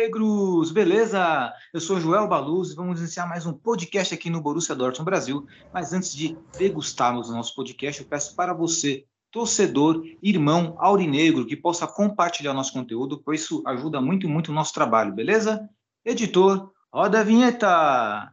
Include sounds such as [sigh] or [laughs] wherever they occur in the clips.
Aurinegros! Beleza? Eu sou Joel Baluz e vamos iniciar mais um podcast aqui no Borussia Dortmund Brasil. Mas antes de degustarmos o nosso podcast, eu peço para você, torcedor, irmão aurinegro, que possa compartilhar nosso conteúdo, pois isso ajuda muito, muito o nosso trabalho, beleza? Editor, roda a vinheta!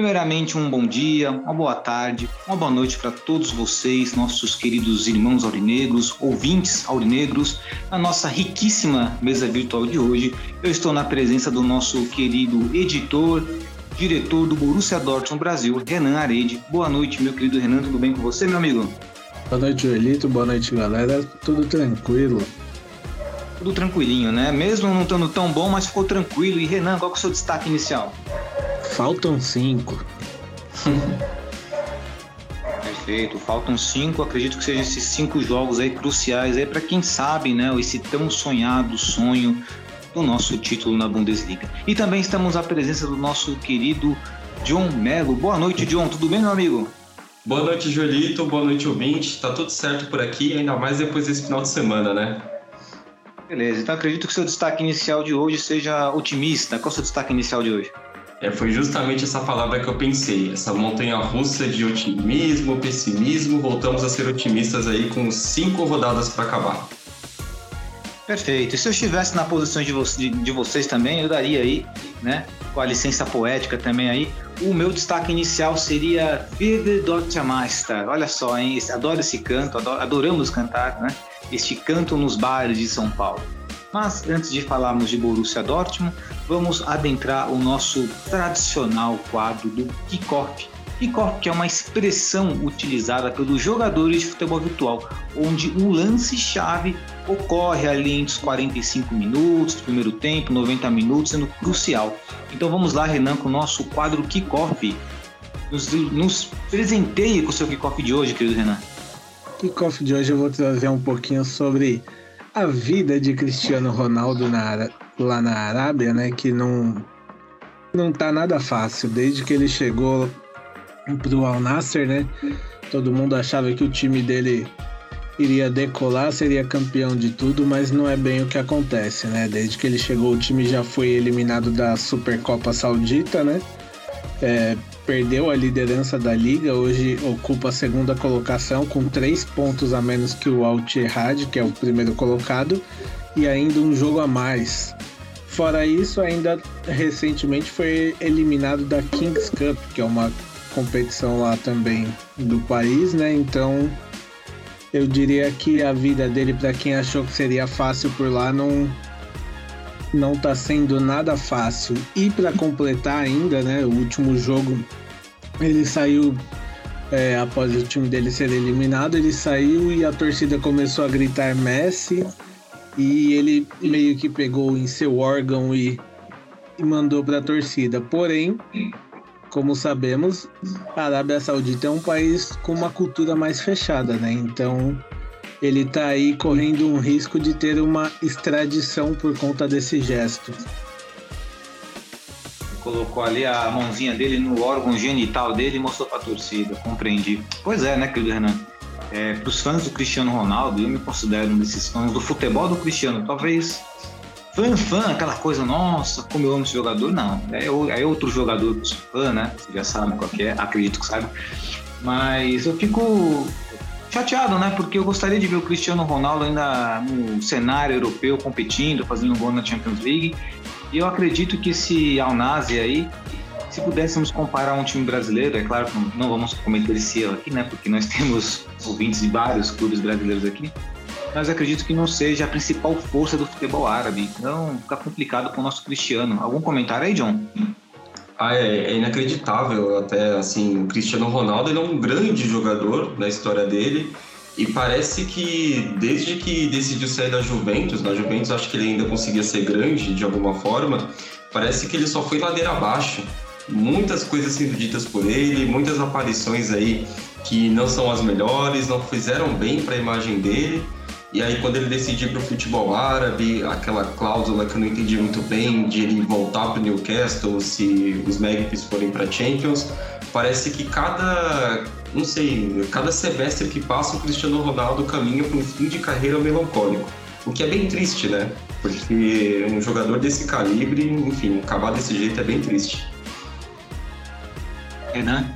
Primeiramente, um bom dia, uma boa tarde, uma boa noite para todos vocês, nossos queridos irmãos aurinegros, ouvintes aurinegros, na nossa riquíssima mesa virtual de hoje. Eu estou na presença do nosso querido editor, diretor do Borussia Dortmund Brasil, Renan Arede. Boa noite, meu querido Renan, tudo bem com você, meu amigo? Boa noite, Joelito. Boa noite, galera. Tudo tranquilo. Tudo tranquilinho, né? Mesmo não estando tão bom, mas ficou tranquilo. E Renan, qual que é o seu destaque inicial? Faltam cinco. Perfeito, faltam cinco, acredito que sejam esses cinco jogos aí cruciais aí para quem sabe, né, esse tão sonhado sonho do nosso título na Bundesliga. E também estamos à presença do nosso querido John Melo. Boa noite, John, tudo bem, meu amigo? Boa noite, Jolito. Boa noite, ouvinte. Tá tudo certo por aqui, ainda mais depois desse final de semana, né? Beleza, então acredito que o seu destaque inicial de hoje seja otimista. Qual é o seu destaque inicial de hoje? É, foi justamente essa palavra que eu pensei, essa montanha russa de otimismo, pessimismo. Voltamos a ser otimistas aí com cinco rodadas para acabar. Perfeito. E se eu estivesse na posição de, vo de, de, vocês também, eu daria aí, né, com a licença poética também aí, o meu destaque inicial seria Vive Deutsche Meister. Olha só, hein, adoro esse canto, adoramos cantar, né, este canto nos bares de São Paulo. Mas antes de falarmos de Borussia Dortmund, vamos adentrar o nosso tradicional quadro do kickoff. Kickoff que é uma expressão utilizada pelos jogadores de futebol virtual, onde um lance-chave ocorre ali entre os 45 minutos do primeiro tempo, 90 minutos, sendo crucial. Então vamos lá, Renan, com o nosso quadro kickoff. Nos, nos presenteie com o seu kickoff de hoje, querido Renan. Kickoff de hoje eu vou trazer um pouquinho sobre a vida de Cristiano Ronaldo na, lá na Arábia, né? Que não, não tá nada fácil. Desde que ele chegou pro Al Nasser, né? Todo mundo achava que o time dele iria decolar, seria campeão de tudo, mas não é bem o que acontece, né? Desde que ele chegou, o time já foi eliminado da Supercopa Saudita, né? É, perdeu a liderança da liga, hoje ocupa a segunda colocação com três pontos a menos que o Al que é o primeiro colocado, e ainda um jogo a mais. Fora isso, ainda recentemente foi eliminado da Kings Cup, que é uma competição lá também do país, né? Então, eu diria que a vida dele, para quem achou que seria fácil por lá, não não tá sendo nada fácil. E para completar ainda, né, o último jogo ele saiu é, após o time dele ser eliminado, ele saiu e a torcida começou a gritar Messi e ele meio que pegou em seu órgão e, e mandou para a torcida. Porém, como sabemos, a Arábia Saudita é um país com uma cultura mais fechada, né? Então ele tá aí correndo um risco de ter uma extradição por conta desse gesto. Colocou ali a mãozinha dele no órgão genital dele e mostrou pra torcida, compreendi. Pois é, né, querido Renan? É, para os fãs do Cristiano Ronaldo, eu me considero um desses fãs do futebol do Cristiano. Talvez fã, fã, aquela coisa, nossa, como eu amo esse jogador. Não, é, é outro jogador que fã, né? Você já sabe qual é, acredito que sabe. Mas eu fico chateado, né? Porque eu gostaria de ver o Cristiano Ronaldo ainda no cenário europeu competindo, fazendo um gol na Champions League. E eu acredito que esse Al Nassr aí, se pudéssemos comparar um time brasileiro, é claro que não vamos cometer esse erro aqui, né? Porque nós [laughs] temos ouvintes de vários clubes brasileiros aqui. Mas acredito que não seja a principal força do futebol árabe. Então fica complicado com o nosso Cristiano. Algum comentário aí, John? Ah, é, é, inacreditável até assim o Cristiano Ronaldo ele é um grande jogador na história dele e parece que desde que decidiu sair da Juventus, na Juventus acho que ele ainda conseguia ser grande de alguma forma, parece que ele só foi ladeira abaixo. Muitas coisas sendo ditas por ele, muitas aparições aí que não são as melhores, não fizeram bem para a imagem dele. E aí quando ele decidiu para o futebol árabe, aquela cláusula que eu não entendi muito bem de ele voltar para o Newcastle se os Magpies forem para Champions, parece que cada, não sei, cada semestre que passa o Cristiano Ronaldo caminha para um fim de carreira melancólico. O que é bem triste, né? Porque um jogador desse calibre, enfim, acabar desse jeito é bem triste. É, né?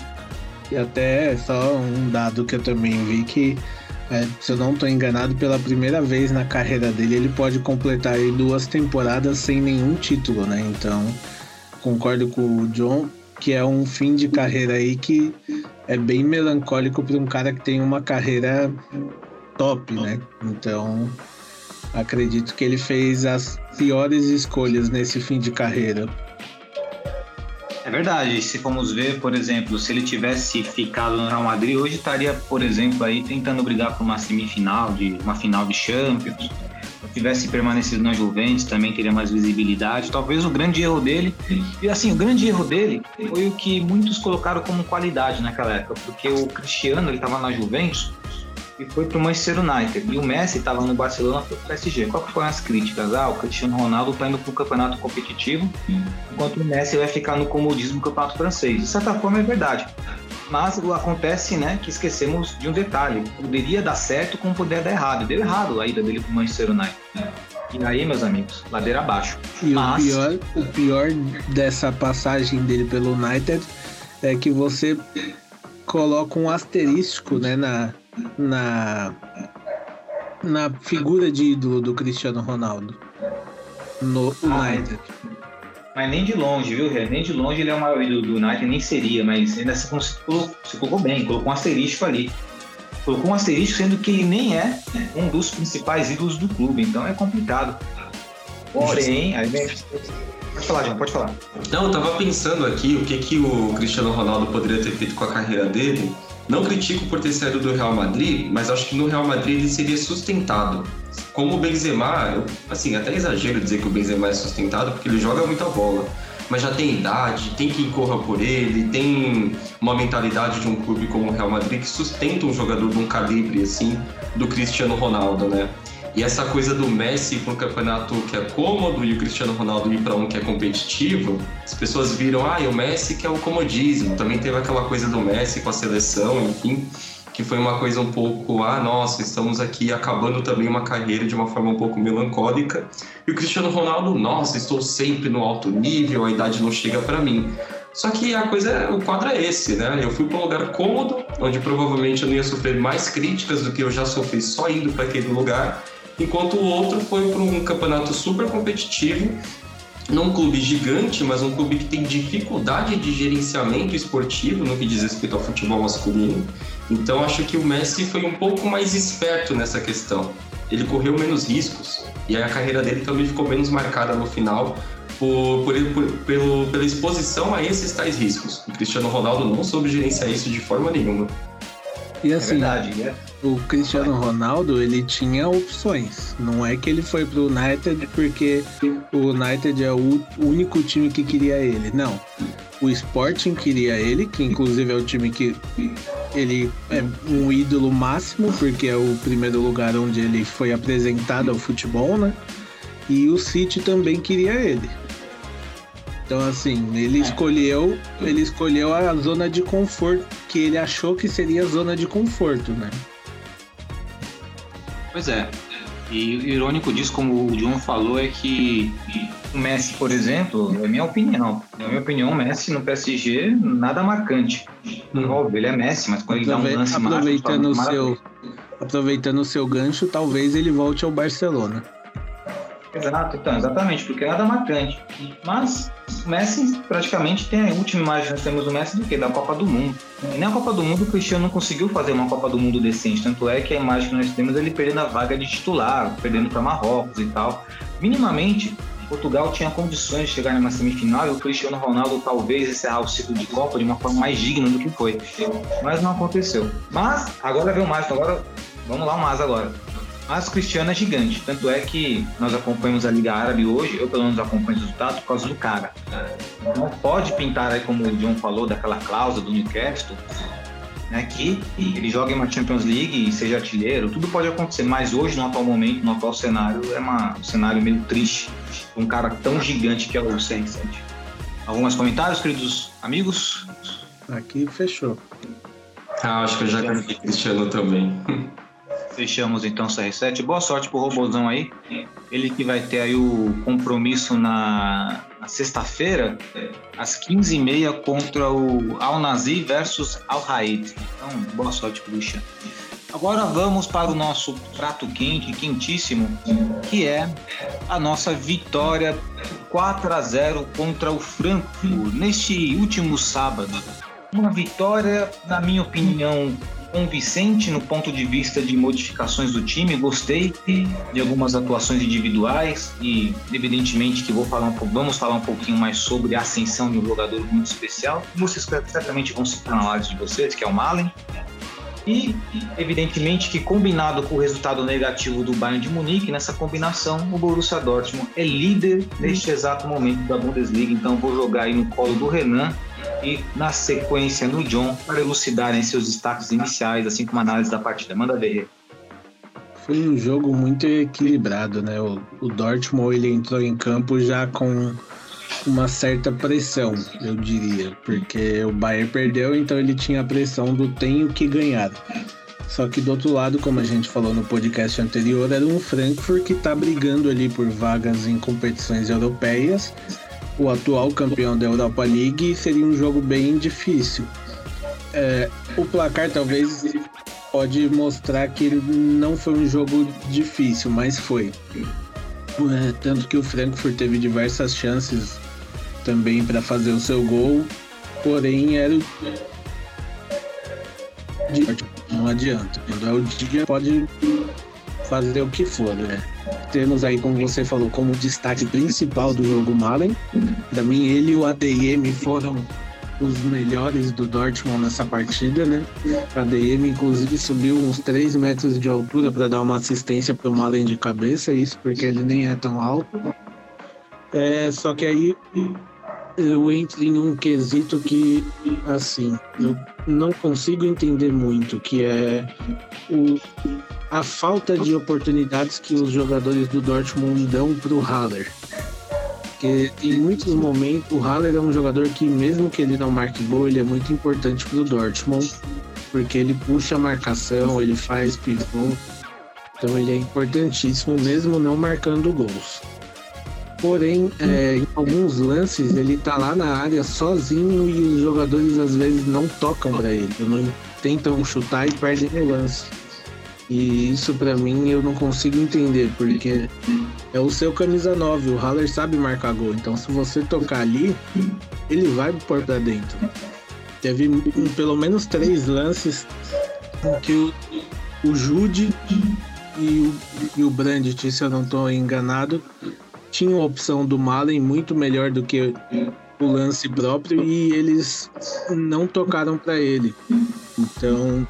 E até só um dado que eu também vi que é, se eu não estou enganado, pela primeira vez na carreira dele, ele pode completar duas temporadas sem nenhum título, né? Então, concordo com o John, que é um fim de carreira aí que é bem melancólico para um cara que tem uma carreira top, né? Então, acredito que ele fez as piores escolhas nesse fim de carreira. Verdade. Se formos ver, por exemplo, se ele tivesse ficado no Real Madrid, hoje estaria, por exemplo, aí tentando brigar por uma semifinal, de uma final de Champions. Se tivesse permanecido na Juventus, também teria mais visibilidade. Talvez o grande erro dele, e assim, o grande erro dele foi o que muitos colocaram como qualidade naquela época, porque o Cristiano, ele estava na Juventus, e foi para o Manchester United. E o Messi estava no Barcelona para o PSG. Qual que foram as críticas? Ah, o Cristiano Ronaldo está indo para o campeonato competitivo, enquanto o Messi vai ficar no comodismo do campeonato francês. De certa forma é verdade. Mas acontece, né, que esquecemos de um detalhe. Poderia dar certo como poderia dar errado. Deu errado a ida dele para o Manchester United. E aí, meus amigos, ladeira abaixo. E Mas... o, pior, o pior dessa passagem dele pelo United é que você coloca um asterístico, né, na, na, na figura de ídolo do Cristiano Ronaldo no ah, United. Mas nem de longe, viu, Nem de longe ele é o maior ídolo do United, nem seria, mas ainda se, colocou, se colocou bem, colocou um asterístico ali. Colocou um asterístico, sendo que ele nem é um dos principais ídolos do clube, então é complicado. Porém, aí vem. Pode falar, João, pode falar. Não, eu tava pensando aqui o que, que o Cristiano Ronaldo poderia ter feito com a carreira dele não critico por ter saído do Real Madrid, mas acho que no Real Madrid ele seria sustentado. Como o Benzema, eu, assim, até exagero dizer que o Benzema é sustentado, porque ele joga muita bola. Mas já tem idade, tem quem corra por ele, tem uma mentalidade de um clube como o Real Madrid que sustenta um jogador de um calibre assim do Cristiano Ronaldo, né? E essa coisa do Messi para um campeonato que é cômodo e o Cristiano Ronaldo ir para um que é competitivo, as pessoas viram, ah, e o Messi que é o comodismo. Também teve aquela coisa do Messi com a seleção, enfim, que foi uma coisa um pouco, ah, nossa, estamos aqui acabando também uma carreira de uma forma um pouco melancólica. E o Cristiano Ronaldo, nossa, estou sempre no alto nível, a idade não chega para mim. Só que a coisa, o quadro é esse, né? Eu fui para um lugar cômodo, onde provavelmente eu não ia sofrer mais críticas do que eu já sofri só indo para aquele lugar enquanto o outro foi para um campeonato super competitivo, num clube gigante, mas um clube que tem dificuldade de gerenciamento esportivo no que diz respeito ao futebol masculino. Então acho que o Messi foi um pouco mais esperto nessa questão. Ele correu menos riscos e a carreira dele também ficou menos marcada no final por, por, por, pelo, pela exposição a esses tais riscos. O Cristiano Ronaldo não soube gerenciar isso de forma nenhuma. E assim, é verdade, né? o Cristiano Ronaldo, ele tinha opções. Não é que ele foi pro United porque o United é o único time que queria ele. Não. O Sporting queria ele, que inclusive é o time que ele é um ídolo máximo, porque é o primeiro lugar onde ele foi apresentado ao futebol, né? E o City também queria ele. Então assim, ele escolheu, ele escolheu a zona de conforto que ele achou que seria a zona de conforto, né? Pois é. E o irônico disso, como o John falou, é que o Messi, por exemplo, é minha opinião. Na minha opinião, o Messi no PSG, nada marcante. Óbvio, ele é Messi, mas quando ele dá um lance aproveitando o seu Aproveitando o seu gancho, talvez ele volte ao Barcelona. Exato, então, exatamente, porque é nada marcante. Mas o Messi praticamente tem a última imagem que nós temos do Messi do que? Da Copa do Mundo. E nem a Copa do Mundo o Cristiano não conseguiu fazer uma Copa do Mundo decente. Tanto é que a imagem que nós temos é ele perdendo a vaga de titular, perdendo para Marrocos e tal. Minimamente, Portugal tinha condições de chegar numa semifinal e o Cristiano Ronaldo talvez encerrar o ciclo de Copa de uma forma mais digna do que foi. Mas não aconteceu. Mas agora vem o mais, agora vamos lá o mais agora. Mas o Cristiano é gigante, tanto é que nós acompanhamos a Liga Árabe hoje, eu pelo menos acompanho o resultado por causa do cara. Não pode pintar aí, como o John falou, daquela cláusula do Newcastle, né, que ele joga em uma Champions League e seja artilheiro, tudo pode acontecer, mas hoje, no atual momento, no atual cenário, é uma, um cenário meio triste, um cara tão gigante que é o CR7. Alguns comentários, queridos amigos? Aqui fechou. Ah, acho que eu já consegui Cristiano também. [laughs] Fechamos então o CR7. Boa sorte pro Robozão aí. Ele que vai ter aí o compromisso na, na sexta-feira, às 15h30, contra o Al Nazi versus Al Raid. Então, boa sorte pro. Agora vamos para o nosso prato quente, quentíssimo, que é a nossa vitória 4 a 0 contra o Frankfurt neste último sábado. Uma vitória, na minha opinião, convincente no ponto de vista de modificações do time. Gostei de algumas atuações individuais e, evidentemente, que vou falar um, vamos falar um pouquinho mais sobre a ascensão de um jogador muito especial. Vocês certamente vão citar na live de vocês, que é o Malen. E, evidentemente, que combinado com o resultado negativo do Bayern de Munique, nessa combinação, o Borussia Dortmund é líder neste exato momento da Bundesliga. Então, vou jogar aí no colo do Renan e, na sequência, no John, para elucidarem seus destaques iniciais, assim como análise da partida. Manda ver. Foi um jogo muito equilibrado, né? O, o Dortmund ele entrou em campo já com uma certa pressão, eu diria, porque o Bayern perdeu, então ele tinha a pressão do tenho que ganhar. Só que do outro lado, como a gente falou no podcast anterior, era um Frankfurt que está brigando ali por vagas em competições europeias. O atual campeão da Europa League seria um jogo bem difícil. É, o placar talvez pode mostrar que não foi um jogo difícil, mas foi. É, tanto que o Frankfurt teve diversas chances também para fazer o seu gol, porém era o não adianta. Quando é o dia, pode fazer o que for, né? Temos aí, como você falou, como destaque principal do jogo Malen. Para mim, ele e o ADM foram os melhores do Dortmund nessa partida, né? A ADM, inclusive, subiu uns 3 metros de altura para dar uma assistência para o Malen de cabeça, isso porque ele nem é tão alto. É, só que aí eu entro em um quesito que, assim, eu não consigo entender muito, que é o, a falta de oportunidades que os jogadores do Dortmund dão para o Haller. Porque em muitos momentos o Haller é um jogador que, mesmo que ele não marque gol, ele é muito importante para o Dortmund, porque ele puxa a marcação, ele faz pivô, então ele é importantíssimo mesmo não marcando gols. Porém, é, em alguns lances ele tá lá na área sozinho e os jogadores às vezes não tocam para ele, não tentam chutar e perdem o lance. E isso para mim eu não consigo entender, porque é o seu camisa 9, o Haller sabe marcar gol, então se você tocar ali, ele vai pôr pra dentro. Teve pelo menos três lances que o, o Jude e o, e o Brandt, se eu não estou enganado, tinham a opção do Malen muito melhor do que o lance próprio e eles não tocaram para ele. Então,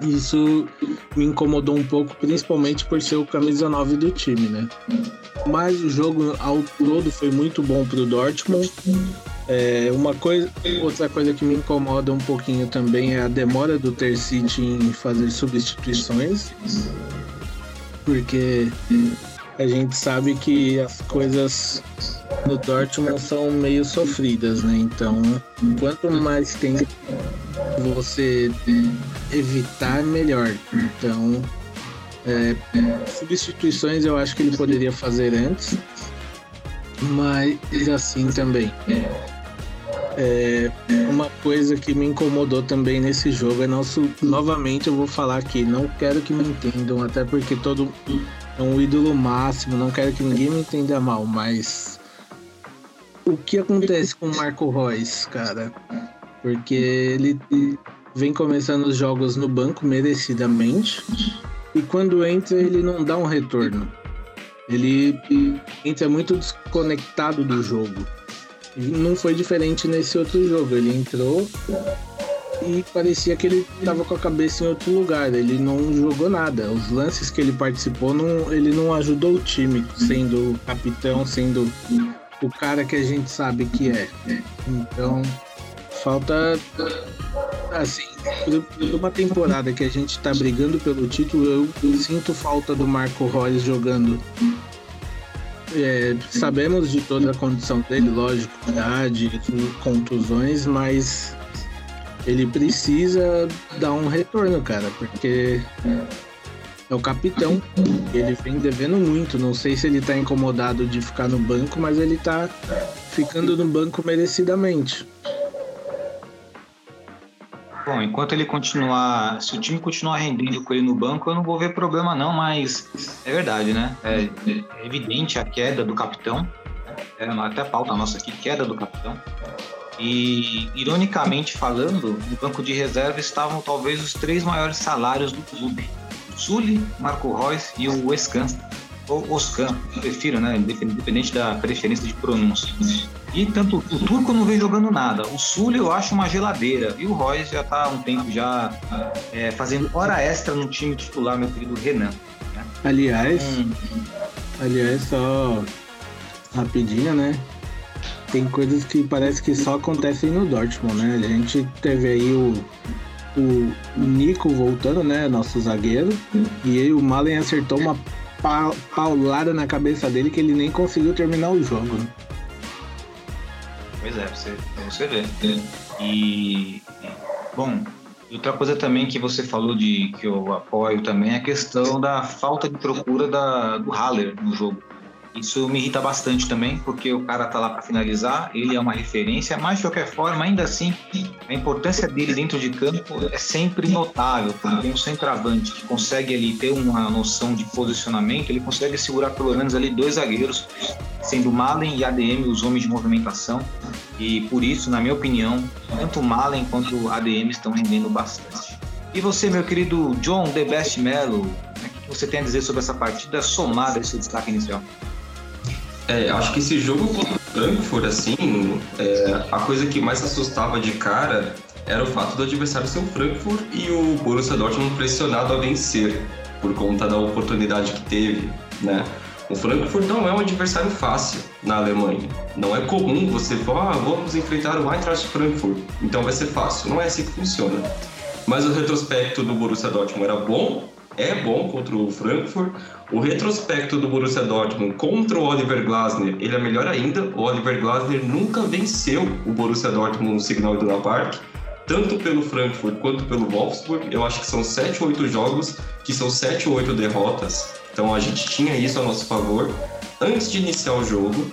isso me incomodou um pouco, principalmente por ser o camisa 9 do time, né? Mas o jogo ao todo foi muito bom para o Dortmund. É, uma coisa, outra coisa que me incomoda um pouquinho também é a demora do Tercite em fazer substituições, porque a gente sabe que as coisas no Dortmund são meio sofridas, né? Então, quanto mais tempo você evitar, melhor. Então, é, substituições eu acho que ele poderia fazer antes, mas assim também. É, uma coisa que me incomodou também nesse jogo é nosso. Novamente eu vou falar aqui, não quero que me entendam, até porque todo é um ídolo máximo, não quero que ninguém me entenda mal, mas o que acontece com o Marco Reus, cara? Porque ele vem começando os jogos no banco merecidamente e quando entra ele não dá um retorno. Ele entra muito desconectado do jogo. Não foi diferente nesse outro jogo. Ele entrou e parecia que ele estava com a cabeça em outro lugar. Ele não jogou nada. Os lances que ele participou, não, ele não ajudou o time, sendo capitão, sendo o cara que a gente sabe que é. Então, falta. Assim, uma temporada que a gente está brigando pelo título, eu, eu sinto falta do Marco Reus jogando é, sabemos de toda a condição dele, lógico, idade, contusões, mas ele precisa dar um retorno, cara, porque é o capitão. Ele vem devendo muito. Não sei se ele tá incomodado de ficar no banco, mas ele tá ficando no banco merecidamente. Bom, enquanto ele continuar, se o time continuar rendendo com ele no banco, eu não vou ver problema não, mas é verdade, né? É, é evidente a queda do capitão, é, até a pauta nossa aqui, queda do capitão. E, ironicamente falando, no banco de reserva estavam talvez os três maiores salários do clube. Sully, Marco Reus e o Wescan. Ou Oscan, prefiro, né? Independente da preferência de pronúncia. E tanto o Turco não vem jogando nada. O Sully eu acho uma geladeira. E o Royce já está há um tempo já é, fazendo hora extra no time titular, meu querido Renan. Né? Aliás, hum. aliás, só rapidinho, né? Tem coisas que parece que só acontecem no Dortmund, né? A gente teve aí o, o Nico voltando, né? Nosso zagueiro. E aí o Malen acertou uma paulada na cabeça dele que ele nem conseguiu terminar o jogo. Né? Pois é, você, você ver. E, bom, outra coisa também que você falou de que eu apoio também é a questão da falta de procura da, do Haller no jogo. Isso me irrita bastante também, porque o cara tá lá para finalizar, ele é uma referência, mas de qualquer forma, ainda assim, a importância dele dentro de campo é sempre notável. Quando tem um centroavante que consegue ali ter uma noção de posicionamento, ele consegue segurar pelo menos ali dois zagueiros, sendo Malen e ADM os homens de movimentação. E por isso, na minha opinião, tanto Malen quanto ADM estão rendendo bastante. E você, meu querido John The Best Mello, o que você tem a dizer sobre essa partida somada esse destaque inicial? É, acho que esse jogo contra o Frankfurt, assim, é, a coisa que mais assustava de cara era o fato do adversário ser o Frankfurt e o Borussia Dortmund pressionado a vencer por conta da oportunidade que teve, né? O Frankfurt não é um adversário fácil na Alemanha. Não é comum você falar, ah, vamos enfrentar o Eintracht Frankfurt, então vai ser fácil. Não é assim que funciona. Mas o retrospecto do Borussia Dortmund era bom, é bom contra o Frankfurt. O retrospecto do Borussia Dortmund contra o Oliver Glasner, ele é melhor ainda. O Oliver Glasner nunca venceu o Borussia Dortmund no Signal Iduna Park, tanto pelo Frankfurt quanto pelo Wolfsburg. Eu acho que são 7 ou 8 jogos que são 7 ou 8 derrotas. Então a gente tinha isso a nosso favor antes de iniciar o jogo.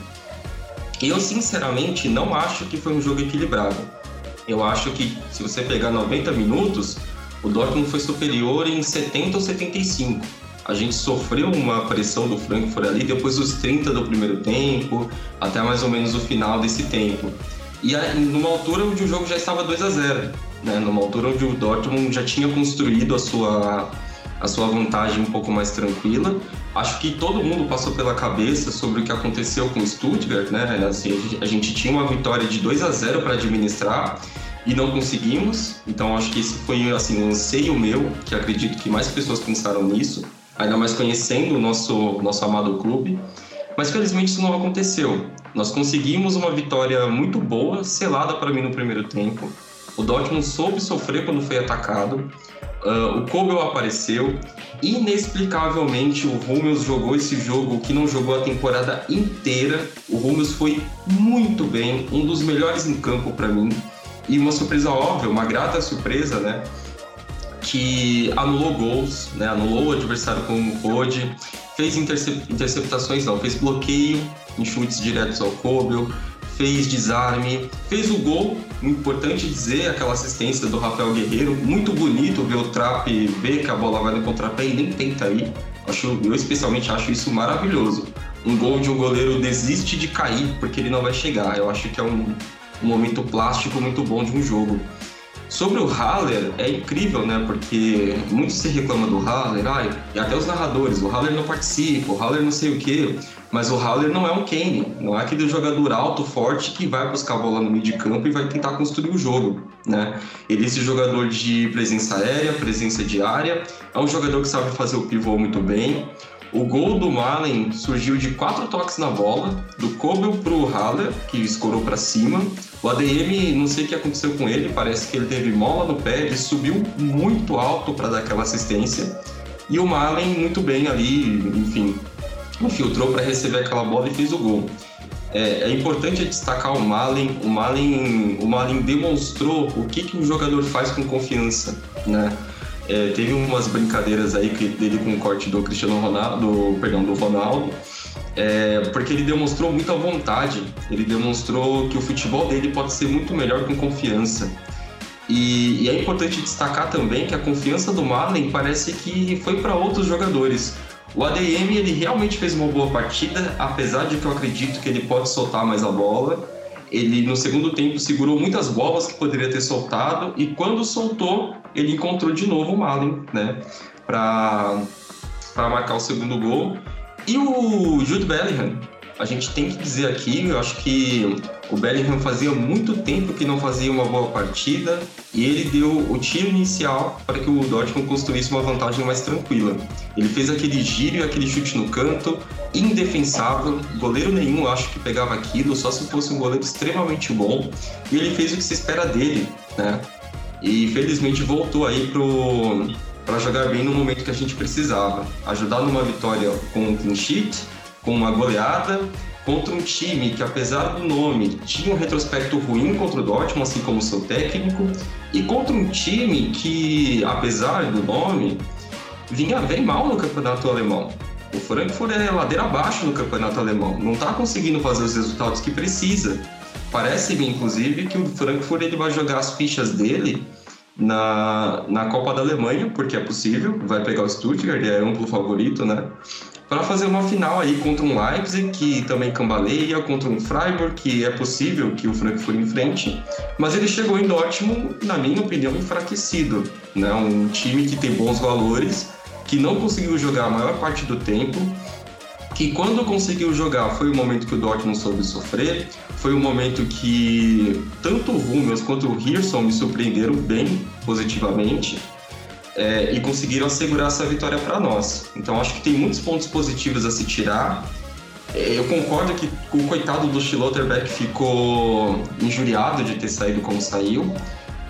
Eu sinceramente não acho que foi um jogo equilibrado. Eu acho que se você pegar 90 minutos, o Dortmund foi superior em 70 ou 75 a gente sofreu uma pressão do Frankfurt ali depois dos 30 do primeiro tempo, até mais ou menos o final desse tempo. E aí, numa altura onde o jogo já estava 2 a 0 né? numa altura onde o Dortmund já tinha construído a sua, a sua vantagem um pouco mais tranquila. Acho que todo mundo passou pela cabeça sobre o que aconteceu com o Stuttgart, né? Assim, a, gente, tinha uma vitória de 2 a 0 para administrar e não conseguimos. Então acho que esse foi assim um anseio meu, que acredito que mais pessoas pensaram nisso ainda mais conhecendo o nosso, nosso amado clube. Mas felizmente isso não aconteceu. Nós conseguimos uma vitória muito boa, selada para mim no primeiro tempo. O Dortmund soube sofrer quando foi atacado. Uh, o Kobel apareceu. Inexplicavelmente, o Hummels jogou esse jogo que não jogou a temporada inteira. O Hummels foi muito bem, um dos melhores em campo para mim. E uma surpresa óbvia, uma grata surpresa, né? que anulou gols, né? anulou o adversário como pôde, fez intercep interceptações, não, fez bloqueio em chutes diretos ao Kobel, fez desarme, fez o gol, importante dizer, aquela assistência do Rafael Guerreiro, muito bonito ver o Trap ver que a bola vai no contrapé e nem tenta ir. Acho, eu especialmente acho isso maravilhoso. Um gol de um goleiro desiste de cair porque ele não vai chegar. Eu acho que é um, um momento plástico muito bom de um jogo. Sobre o Haller, é incrível, né? Porque muito se reclama do Haller, ai, e até os narradores, o Haller não participa, o Haller não sei o quê. Mas o Haller não é um Kane, não é aquele jogador alto, forte que vai buscar a bola no meio de campo e vai tentar construir o jogo, né? Ele é esse jogador de presença aérea, presença de área, é um jogador que sabe fazer o pivô muito bem. O gol do Malen surgiu de quatro toques na bola, do Kobel pro Haller, que escorou para cima. O ADM, não sei o que aconteceu com ele, parece que ele teve mola no pé, ele subiu muito alto para dar aquela assistência. E o Malen muito bem ali, enfim, infiltrou para receber aquela bola e fez o gol. É, é, importante destacar o Malen. O Malen, o Malen demonstrou o que, que um jogador faz com confiança, né? É, teve umas brincadeiras aí dele com o corte do Cristiano Ronaldo, perdão, do Ronaldo, é, porque ele demonstrou muita vontade. Ele demonstrou que o futebol dele pode ser muito melhor com confiança. E, e é importante destacar também que a confiança do Malen parece que foi para outros jogadores. O ADM ele realmente fez uma boa partida, apesar de que eu acredito que ele pode soltar mais a bola. Ele no segundo tempo segurou muitas bolas que poderia ter soltado e quando soltou, ele encontrou de novo o Malen, né, para marcar o segundo gol. E o Jude Bellingham, a gente tem que dizer aqui, eu acho que o Bellingham fazia muito tempo que não fazia uma boa partida e ele deu o tiro inicial para que o Dortmund construísse uma vantagem mais tranquila. Ele fez aquele giro e aquele chute no canto, indefensável, goleiro nenhum acho que pegava aquilo, só se fosse um goleiro extremamente bom, e ele fez o que se espera dele, né? E felizmente voltou aí pro para jogar bem no momento que a gente precisava, ajudar numa vitória com um clean sheet com uma goleada contra um time que, apesar do nome, tinha um retrospecto ruim contra o Dortmund, assim como seu técnico, e contra um time que, apesar do nome, vinha bem mal no campeonato alemão. O Frankfurt é ladeira abaixo no campeonato alemão, não está conseguindo fazer os resultados que precisa. Parece-me, inclusive, que o Frankfurt ele vai jogar as fichas dele na, na Copa da Alemanha, porque é possível, vai pegar o Stuttgart, é amplo favorito, né? Para fazer uma final aí contra um Leipzig, que também cambaleia, contra um Freiburg, que é possível que o Frankfurt enfrente, mas ele chegou em Dortmund, na minha opinião, enfraquecido. Né? Um time que tem bons valores, que não conseguiu jogar a maior parte do tempo, que quando conseguiu jogar foi o momento que o Dortmund soube sofrer, foi o momento que tanto o Hummels quanto o Hirson me surpreenderam bem positivamente, é, e conseguiram assegurar essa vitória para nós. Então acho que tem muitos pontos positivos a se tirar. É, eu concordo que o coitado do Schlotterbeck ficou injuriado de ter saído como saiu.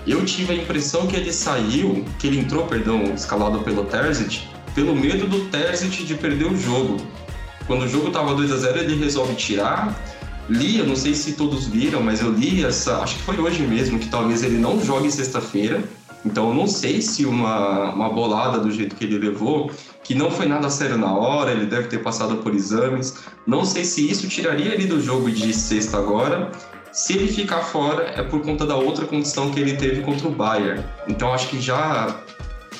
Eu tive a impressão que ele saiu, que ele entrou, perdão, escalado pelo Terzic, pelo medo do Terzic de perder o jogo. Quando o jogo estava 2 a 0 ele resolve tirar. Li, eu não sei se todos viram, mas eu li essa, acho que foi hoje mesmo, que talvez ele não jogue sexta-feira então, eu não sei se uma, uma bolada do jeito que ele levou, que não foi nada sério na hora, ele deve ter passado por exames, não sei se isso tiraria ele do jogo de sexta agora. Se ele ficar fora, é por conta da outra condição que ele teve contra o Bayern. Então, acho que já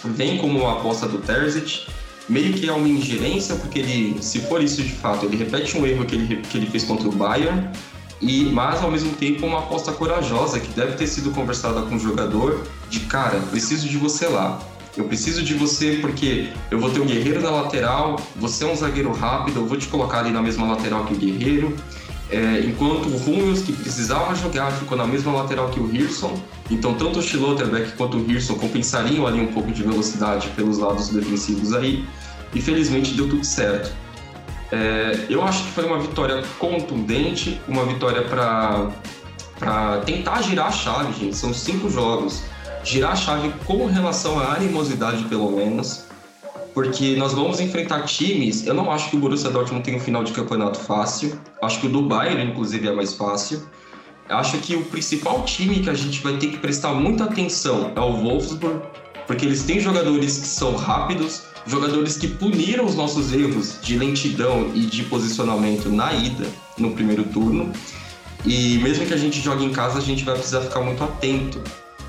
vem como uma aposta do Terzic, meio que é uma ingerência, porque ele, se for isso de fato, ele repete um erro que ele, que ele fez contra o Bayern, e mas ao mesmo tempo uma aposta corajosa que deve ter sido conversada com o jogador de cara, preciso de você lá. Eu preciso de você porque eu vou ter um guerreiro na lateral, você é um zagueiro rápido, eu vou te colocar ali na mesma lateral que o guerreiro. É, enquanto o Rummels, que precisava jogar, ficou na mesma lateral que o Hirson. Então, tanto o Schlotterbeck quanto o Hirson compensariam ali um pouco de velocidade pelos lados defensivos aí. E felizmente deu tudo certo. É, eu acho que foi uma vitória contundente, uma vitória para tentar girar a chave, gente. São cinco jogos. Girar a chave com relação à animosidade, pelo menos. Porque nós vamos enfrentar times. Eu não acho que o Borussia Dortmund tem um final de campeonato fácil. Acho que o do Bayern, inclusive, é mais fácil. Acho que o principal time que a gente vai ter que prestar muita atenção é o Wolfsburg, porque eles têm jogadores que são rápidos, jogadores que puniram os nossos erros de lentidão e de posicionamento na ida, no primeiro turno. E mesmo que a gente jogue em casa, a gente vai precisar ficar muito atento.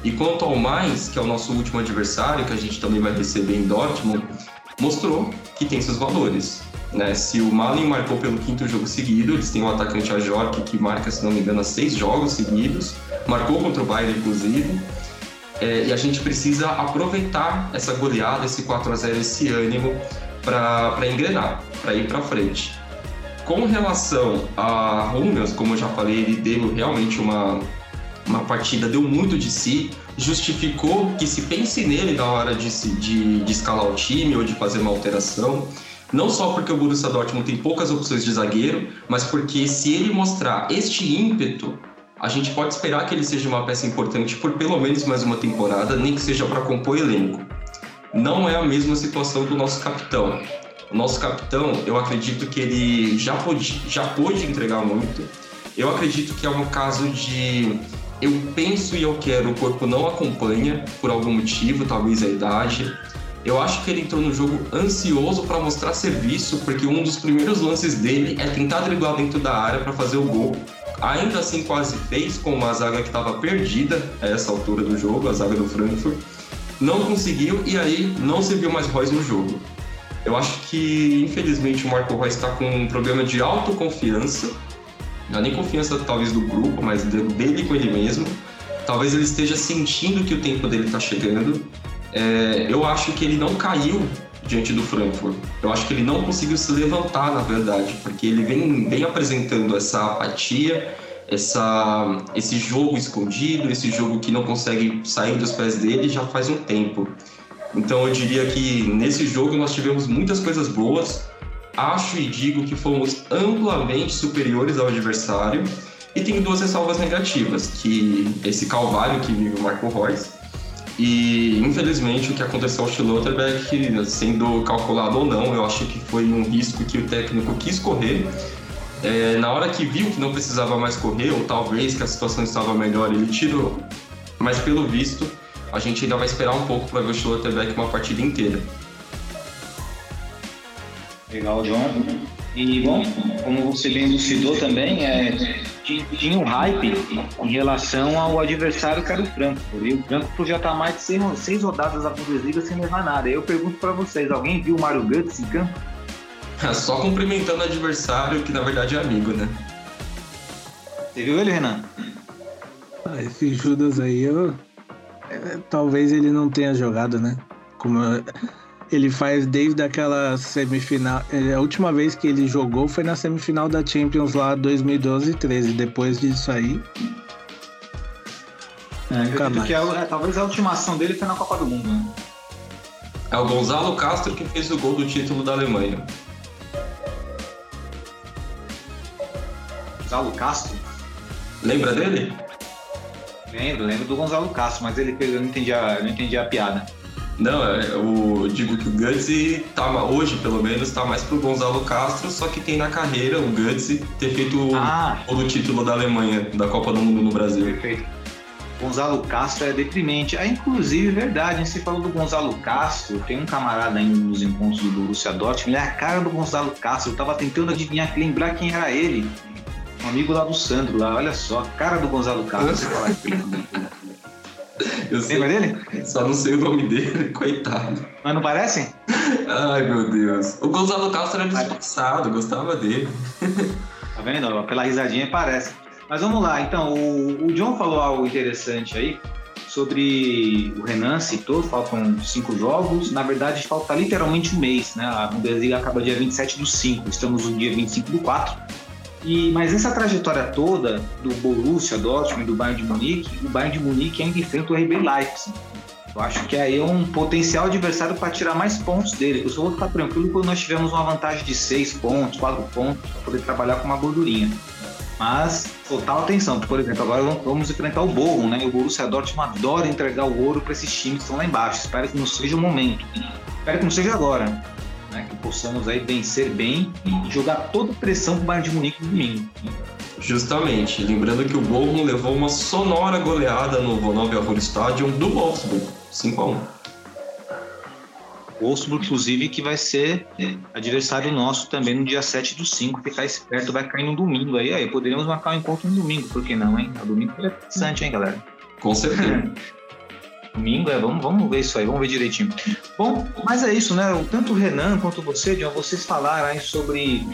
E quanto ao mais, que é o nosso último adversário, que a gente também vai receber em Dortmund, mostrou que tem seus valores. Né? Se o Malin marcou pelo quinto jogo seguido, eles têm o atacante Ajork que marca, se não me engano, seis jogos seguidos, marcou contra o Bayern, inclusive. É, e a gente precisa aproveitar essa goleada, esse 4 a 0 esse ânimo para engrenar, para ir para frente. Com relação a Hummels, como eu já falei, ele deu realmente uma, uma partida, deu muito de si, justificou que se pense nele na hora de, de, de escalar o time ou de fazer uma alteração. Não só porque o Borussia Dortmund tem poucas opções de zagueiro, mas porque se ele mostrar este ímpeto a gente pode esperar que ele seja uma peça importante por pelo menos mais uma temporada, nem que seja para compor elenco. Não é a mesma situação do nosso capitão. O nosso capitão, eu acredito que ele já pôde, já pôde entregar muito. Eu acredito que é um caso de eu penso e eu quero, o corpo não acompanha por algum motivo, talvez a idade. Eu acho que ele entrou no jogo ansioso para mostrar serviço, porque um dos primeiros lances dele é tentar driblar dentro da área para fazer o gol ainda assim quase fez com uma zaga que estava perdida a essa altura do jogo, a zaga do Frankfurt. Não conseguiu e aí não se viu mais Royce no jogo. Eu acho que, infelizmente, o Marco Reus está com um problema de autoconfiança. Não é nem confiança, talvez, do grupo, mas dele com ele mesmo. Talvez ele esteja sentindo que o tempo dele está chegando. É, eu acho que ele não caiu diante do Frankfurt. Eu acho que ele não conseguiu se levantar, na verdade, porque ele vem, vem apresentando essa apatia, essa, esse jogo escondido, esse jogo que não consegue sair dos pés dele já faz um tempo. Então eu diria que nesse jogo nós tivemos muitas coisas boas. Acho e digo que fomos amplamente superiores ao adversário. E tem duas ressalvas negativas, que esse calvário que vive o Marco Reus e infelizmente o que aconteceu ao Schlotterbeck, sendo calculado ou não, eu acho que foi um risco que o técnico quis correr. É, na hora que viu que não precisava mais correr, ou talvez que a situação estava melhor, ele tirou. Mas pelo visto, a gente ainda vai esperar um pouco para ver o Schlotterbeck uma partida inteira. Legal, João. E, bom, como você bem elucidou também, é, tinha um hype em relação ao adversário que era o Frankfurt. E o Frankfurt já está mais de seis, seis rodadas da Bundesliga sem levar nada. Eu pergunto para vocês, alguém viu o Mario Götze em campo? Só cumprimentando o adversário, que na verdade é amigo, né? Você viu ele, Renan? Ah, esse Judas aí, eu... É, talvez ele não tenha jogado, né? Como eu ele faz desde aquela semifinal. É, a última vez que ele jogou foi na semifinal da Champions lá 2012 e 13. Depois disso aí. É, nunca mais. Que é, é, talvez a última ação dele foi na Copa do Mundo, né? É o Gonzalo Castro que fez o gol do título da Alemanha. Gonzalo Castro? Lembra dele? Lembro, lembro do Gonzalo Castro, mas ele eu não entendi a, não entendi a piada. Não, é, eu digo que o Guts tá, hoje, pelo menos, tá mais pro Gonzalo Castro, só que tem na carreira o Guts ter feito ah. o, título da Alemanha, da Copa do Mundo no Brasil. Perfeito. Gonzalo Castro é deprimente. Ah, inclusive, verdade, você falou do Gonzalo Castro, tem um camarada ainda nos encontros do Borussia Dortmund, ele é a cara do Gonzalo Castro, eu tava tentando adivinhar, lembrar quem era ele. Um amigo lá do Sandro, lá, olha só, a cara do Gonzalo Castro. [laughs] Eu sei, Lembra dele? Só não sei o nome dele, [laughs] coitado. Mas não parece? Ai, meu Deus. O Gonzalo Castro era disfarçado, gostava dele. [laughs] Tá vendo? Pela risadinha parece. Mas vamos lá, então, o, o John falou algo interessante aí sobre o Renan citou, faltam cinco jogos, na verdade falta literalmente um mês, né? A Bundesliga acaba dia 27 do 5, estamos no dia 25 do 4. E, mas essa trajetória toda do Borussia Dortmund e do Bayern de Munique, o Bayern de Munique ainda enfrenta o RB Leipzig. Eu acho que aí é um potencial adversário para tirar mais pontos dele. Eu só vou ficar tranquilo quando nós tivermos uma vantagem de seis pontos, quatro pontos, para poder trabalhar com uma gordurinha. Mas total atenção, por exemplo, agora vamos enfrentar o Borrom, né? O Borussia Dortmund adora entregar o ouro para esses times que estão lá embaixo. Espero que não seja o momento. Espero que não seja agora né, que possamos aí vencer bem e jogar toda a pressão para o Bayern de Munique no domingo. Justamente, lembrando que o Bochum levou uma sonora goleada no Vonovia Stadium do Wolfsburg, 5 a 1. Wolfsburg, inclusive, que vai ser adversário nosso também no dia 7 do 5. Ficar esperto, vai cair no domingo aí. Aí poderíamos marcar um encontro no domingo, por que não, hein? O domingo é interessante, hein, galera? Com certeza. [laughs] Domingo, é, vamos, vamos ver isso aí, vamos ver direitinho. Bom, mas é isso, né? Tanto o Renan quanto você, John, vocês falaram aí sobre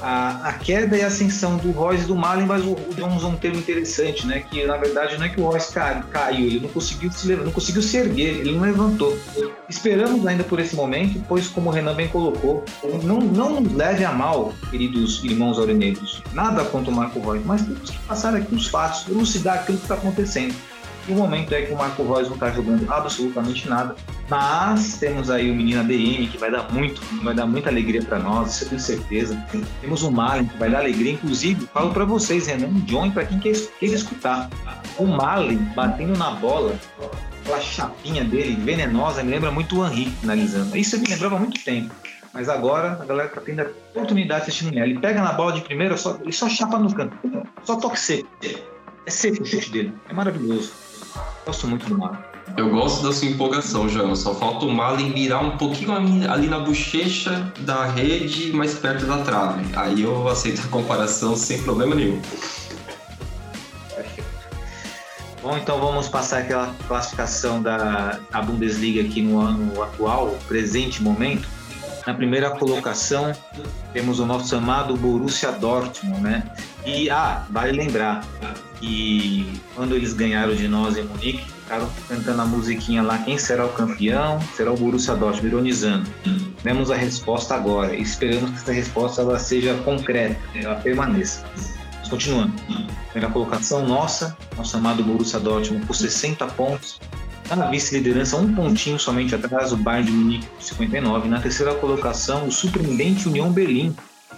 a, a queda e a ascensão do Royce do Malin, mas o, o John usou um termo interessante, né? Que na verdade não é que o Royce cai, caiu, ele não conseguiu se não conseguiu se erguer, ele não levantou. Esperamos ainda por esse momento, pois como o Renan bem colocou, não, não leve a mal, queridos irmãos aurinegros. Nada contra o Marco Royce, mas temos que passar aqui os fatos, elucidar aquilo que está acontecendo. E o momento é que o Marco Reus não está jogando absolutamente nada. Mas temos aí o menino ADM que vai dar muito, vai dar muita alegria para nós, isso eu tenho certeza. Temos o Malen que vai dar alegria, inclusive, falo para vocês, Renan e John, para quem quer, escutar. O Malen batendo na bola, aquela chapinha dele venenosa, me lembra muito o Henri finalizando. Isso me lembrava há muito tempo. Mas agora a galera tá tendo a oportunidade de assistir ele. Pega na bola de primeira, só, ele só chapa no canto. Só toque seco. É seco o chute dele. É maravilhoso. Gosto muito do Marlon. Eu gosto da sua empolgação, João. Só falta o Marlon virar um pouquinho ali na bochecha da rede, mais perto da trave. Aí eu aceito a comparação sem problema nenhum. Bom, então vamos passar aquela classificação da, da Bundesliga aqui no ano atual, presente momento. Na primeira colocação temos o nosso amado Borussia Dortmund, né? E ah, vale lembrar, e quando eles ganharam de nós em Munique, ficaram cantando a musiquinha lá, quem será o campeão? Será o Borussia Dortmund, ironizando. Temos a resposta agora esperamos que essa resposta ela seja concreta, ela permaneça. Continuando. Primeira colocação nossa, nosso amado Borussia Dortmund por 60 pontos. Na vice-liderança, um pontinho somente atrás, o Bayern de Munique com 59. Na terceira colocação, o surpreendente União Berlim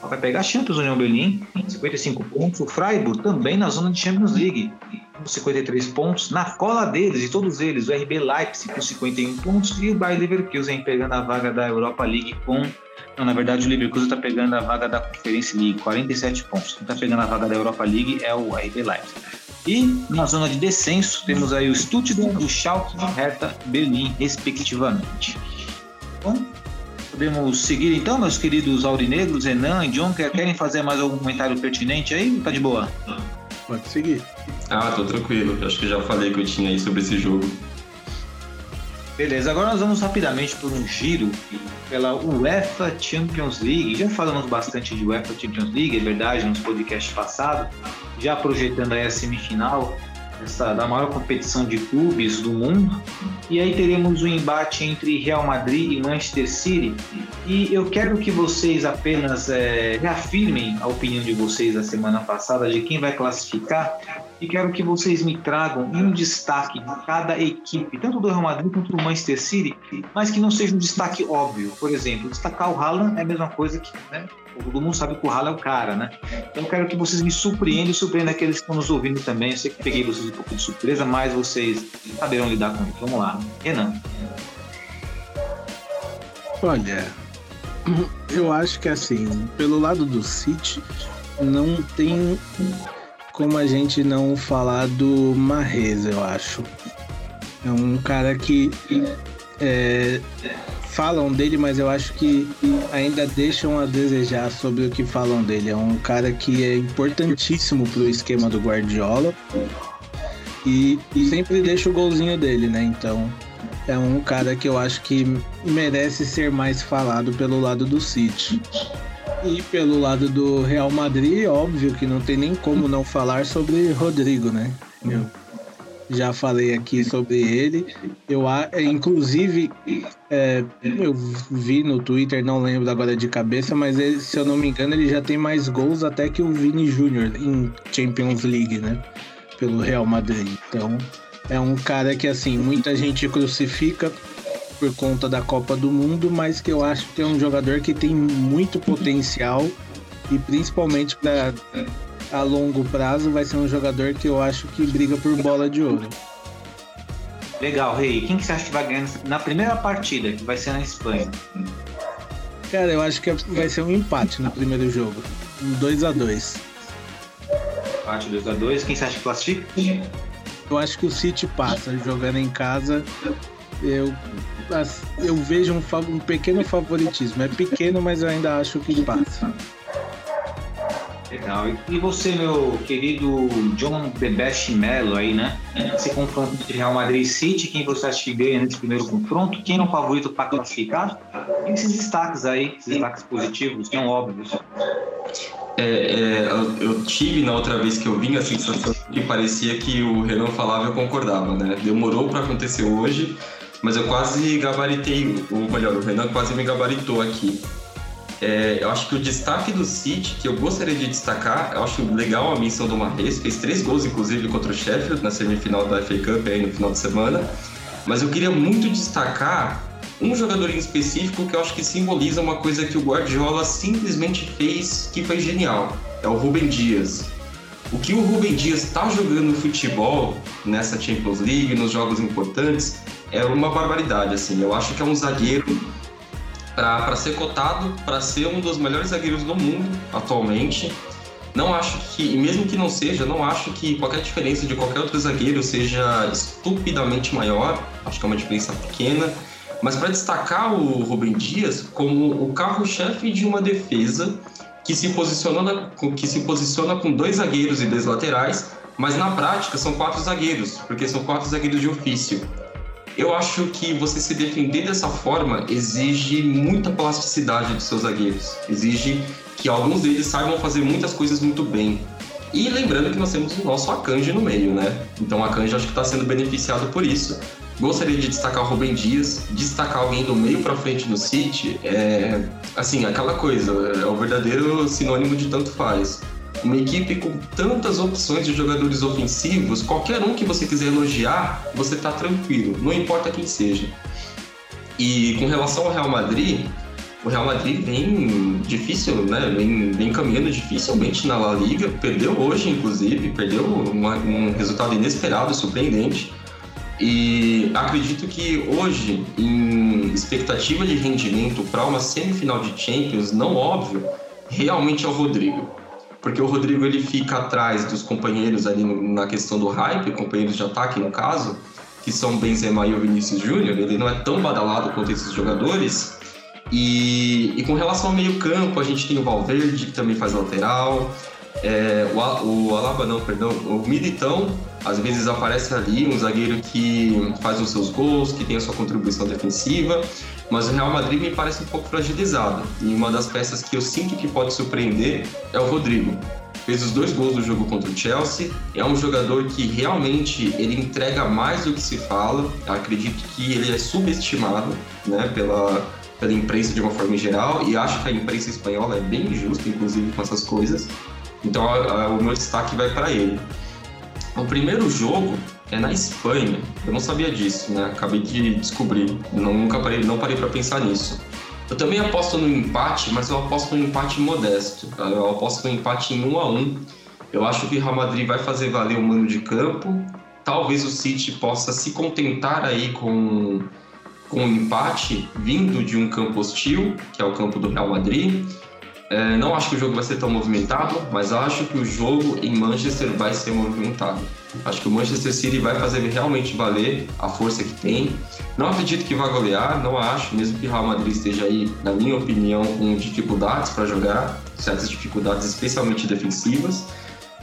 vai pegar Champions União Berlim, 55 pontos. O Freiburg também na zona de Champions League, com 53 pontos. Na cola deles, e todos eles, o RB Leipzig com 51 pontos e o Bayer Leverkusen pegando a vaga da Europa League com. Não, na verdade, o Leverkusen está pegando a vaga da Conference League, 47 pontos. Quem está pegando a vaga da Europa League é o RB Leipzig. E na zona de descenso, temos aí o Stuttgart, o Schalke e o Hertha Berlim, respectivamente. Bom, Podemos seguir então, meus queridos aurinegros, Renan e John, querem fazer mais algum comentário pertinente aí? Tá de boa? Pode seguir. Ah, tô tranquilo. Acho que já falei que eu tinha aí sobre esse jogo. Beleza, agora nós vamos rapidamente por um giro pela UEFA Champions League. Já falamos bastante de UEFA Champions League, é verdade, nos podcasts passados, já projetando aí a semifinal essa, da maior competição de clubes do mundo. E aí teremos um embate entre Real Madrid e Manchester City. E eu quero que vocês apenas é, reafirmem a opinião de vocês da semana passada de quem vai classificar. E quero que vocês me tragam um destaque de cada equipe, tanto do Real Madrid quanto do Manchester City, mas que não seja um destaque óbvio. Por exemplo, destacar o Haaland é a mesma coisa que né, todo mundo sabe que o Haaland é o cara, né? Então eu quero que vocês me surpreendam e surpreendam aqueles que estão nos ouvindo também. Eu sei que peguei vocês um pouco de surpresa, mas vocês saberão lidar com isso. Vamos lá. Renan. Olha, eu acho que assim, pelo lado do City, não tem como a gente não falar do Marrez, eu acho. É um cara que é, falam dele, mas eu acho que ainda deixam a desejar sobre o que falam dele. É um cara que é importantíssimo pro esquema do Guardiola e, e sempre deixa o golzinho dele, né? Então é um cara que eu acho que merece ser mais falado pelo lado do City. E pelo lado do Real Madrid, óbvio que não tem nem como não falar sobre Rodrigo, né? Eu já falei aqui sobre ele. Eu, inclusive, é, eu vi no Twitter, não lembro agora de cabeça, mas ele, se eu não me engano, ele já tem mais gols até que o Vini Júnior em Champions League, né? Pelo Real Madrid. Então, é um cara que, assim, muita gente crucifica por conta da Copa do Mundo, mas que eu acho que é um jogador que tem muito potencial e principalmente para a longo prazo vai ser um jogador que eu acho que briga por bola de ouro. Legal, Rei. Quem que você acha que vai ganhar na primeira partida, que vai ser na Espanha? Cara, eu acho que vai ser um empate no primeiro jogo. Um 2x2. Empate 2x2. Quem você acha que classifica? Eu acho que o City passa. Jogando em casa, eu, eu vejo um, um pequeno favoritismo. É pequeno, mas eu ainda acho que passa. E você, meu querido John The Best Mello aí, né? Esse confronto entre Real Madrid e City, quem você acha que ganha nesse primeiro confronto? Quem é o favorito para classificar? E esses destaques aí, esses destaques positivos, são óbvios. É, é, eu tive na outra vez que eu vim a sensação que parecia que o Renan falava e eu concordava, né? Demorou para acontecer hoje, mas eu quase gabaritei, ou melhor, o Renan quase me gabaritou aqui. É, eu acho que o destaque do City, que eu gostaria de destacar, eu acho legal a missão do Marres, fez três gols, inclusive, contra o Sheffield na semifinal da FA Cup aí no final de semana. Mas eu queria muito destacar um jogador em específico que eu acho que simboliza uma coisa que o Guardiola simplesmente fez que foi genial. É o Rubem Dias. O que o Rubem Dias está jogando futebol nessa Champions League, nos jogos importantes, é uma barbaridade. Assim, eu acho que é um zagueiro para ser cotado para ser um dos melhores zagueiros do mundo atualmente. Não acho que, e mesmo que não seja, não acho que qualquer diferença de qualquer outro zagueiro seja estupidamente maior. Acho que é uma diferença pequena. Mas para destacar o Rubem Dias como o carro-chefe de uma defesa que se, que se posiciona com dois zagueiros e dois laterais, mas na prática são quatro zagueiros, porque são quatro zagueiros de ofício. Eu acho que você se defender dessa forma exige muita plasticidade dos seus zagueiros. Exige que alguns deles saibam fazer muitas coisas muito bem. E lembrando que nós temos o nosso Akanji no meio, né? Então o Akanji acho que está sendo beneficiado por isso. Gostaria de destacar o Rubem Dias, destacar alguém do meio para frente no City, é assim, aquela coisa, é o verdadeiro sinônimo de tanto faz. Uma equipe com tantas opções de jogadores ofensivos, qualquer um que você quiser elogiar, você está tranquilo, não importa quem seja. E com relação ao Real Madrid, o Real Madrid vem difícil, né? Vem, vem caminhando dificilmente na La Liga. Perdeu hoje, inclusive, perdeu uma, um resultado inesperado, surpreendente. E acredito que hoje, em expectativa de rendimento para uma semifinal de Champions, não óbvio, realmente é o Rodrigo porque o Rodrigo ele fica atrás dos companheiros ali na questão do hype, companheiros de ataque no caso, que são Benzema e o Vinícius Júnior, ele não é tão badalado quanto esses jogadores. E, e com relação ao meio campo, a gente tem o Valverde, que também faz lateral, é, o, o Alaba não, perdão, o Militão às vezes aparece ali, um zagueiro que faz os seus gols, que tem a sua contribuição defensiva, mas o Real Madrid me parece um pouco fragilizado. E uma das peças que eu sinto que pode surpreender é o Rodrigo. Fez os dois gols do jogo contra o Chelsea. É um jogador que realmente ele entrega mais do que se fala. Eu acredito que ele é subestimado, né, pela pela imprensa de uma forma geral e acho que a imprensa espanhola é bem injusta, inclusive com essas coisas. Então a, a, o meu destaque vai para ele. O primeiro jogo é na Espanha. Eu não sabia disso, né? Acabei de descobrir. Não, nunca parei, não parei para pensar nisso. Eu também aposto no empate, mas eu aposto no empate modesto. Tá? Eu aposto no empate em 1 a 1. Eu acho que o Real Madrid vai fazer valer o mano de campo. Talvez o City possa se contentar aí com com um empate vindo de um campo hostil, que é o campo do Real Madrid. É, não acho que o jogo vai ser tão movimentado, mas acho que o jogo em Manchester vai ser movimentado. Acho que o Manchester City vai fazer realmente valer a força que tem. Não acredito que vá golear, não acho, mesmo que o Real Madrid esteja aí, na minha opinião, com dificuldades para jogar, certas dificuldades especialmente defensivas.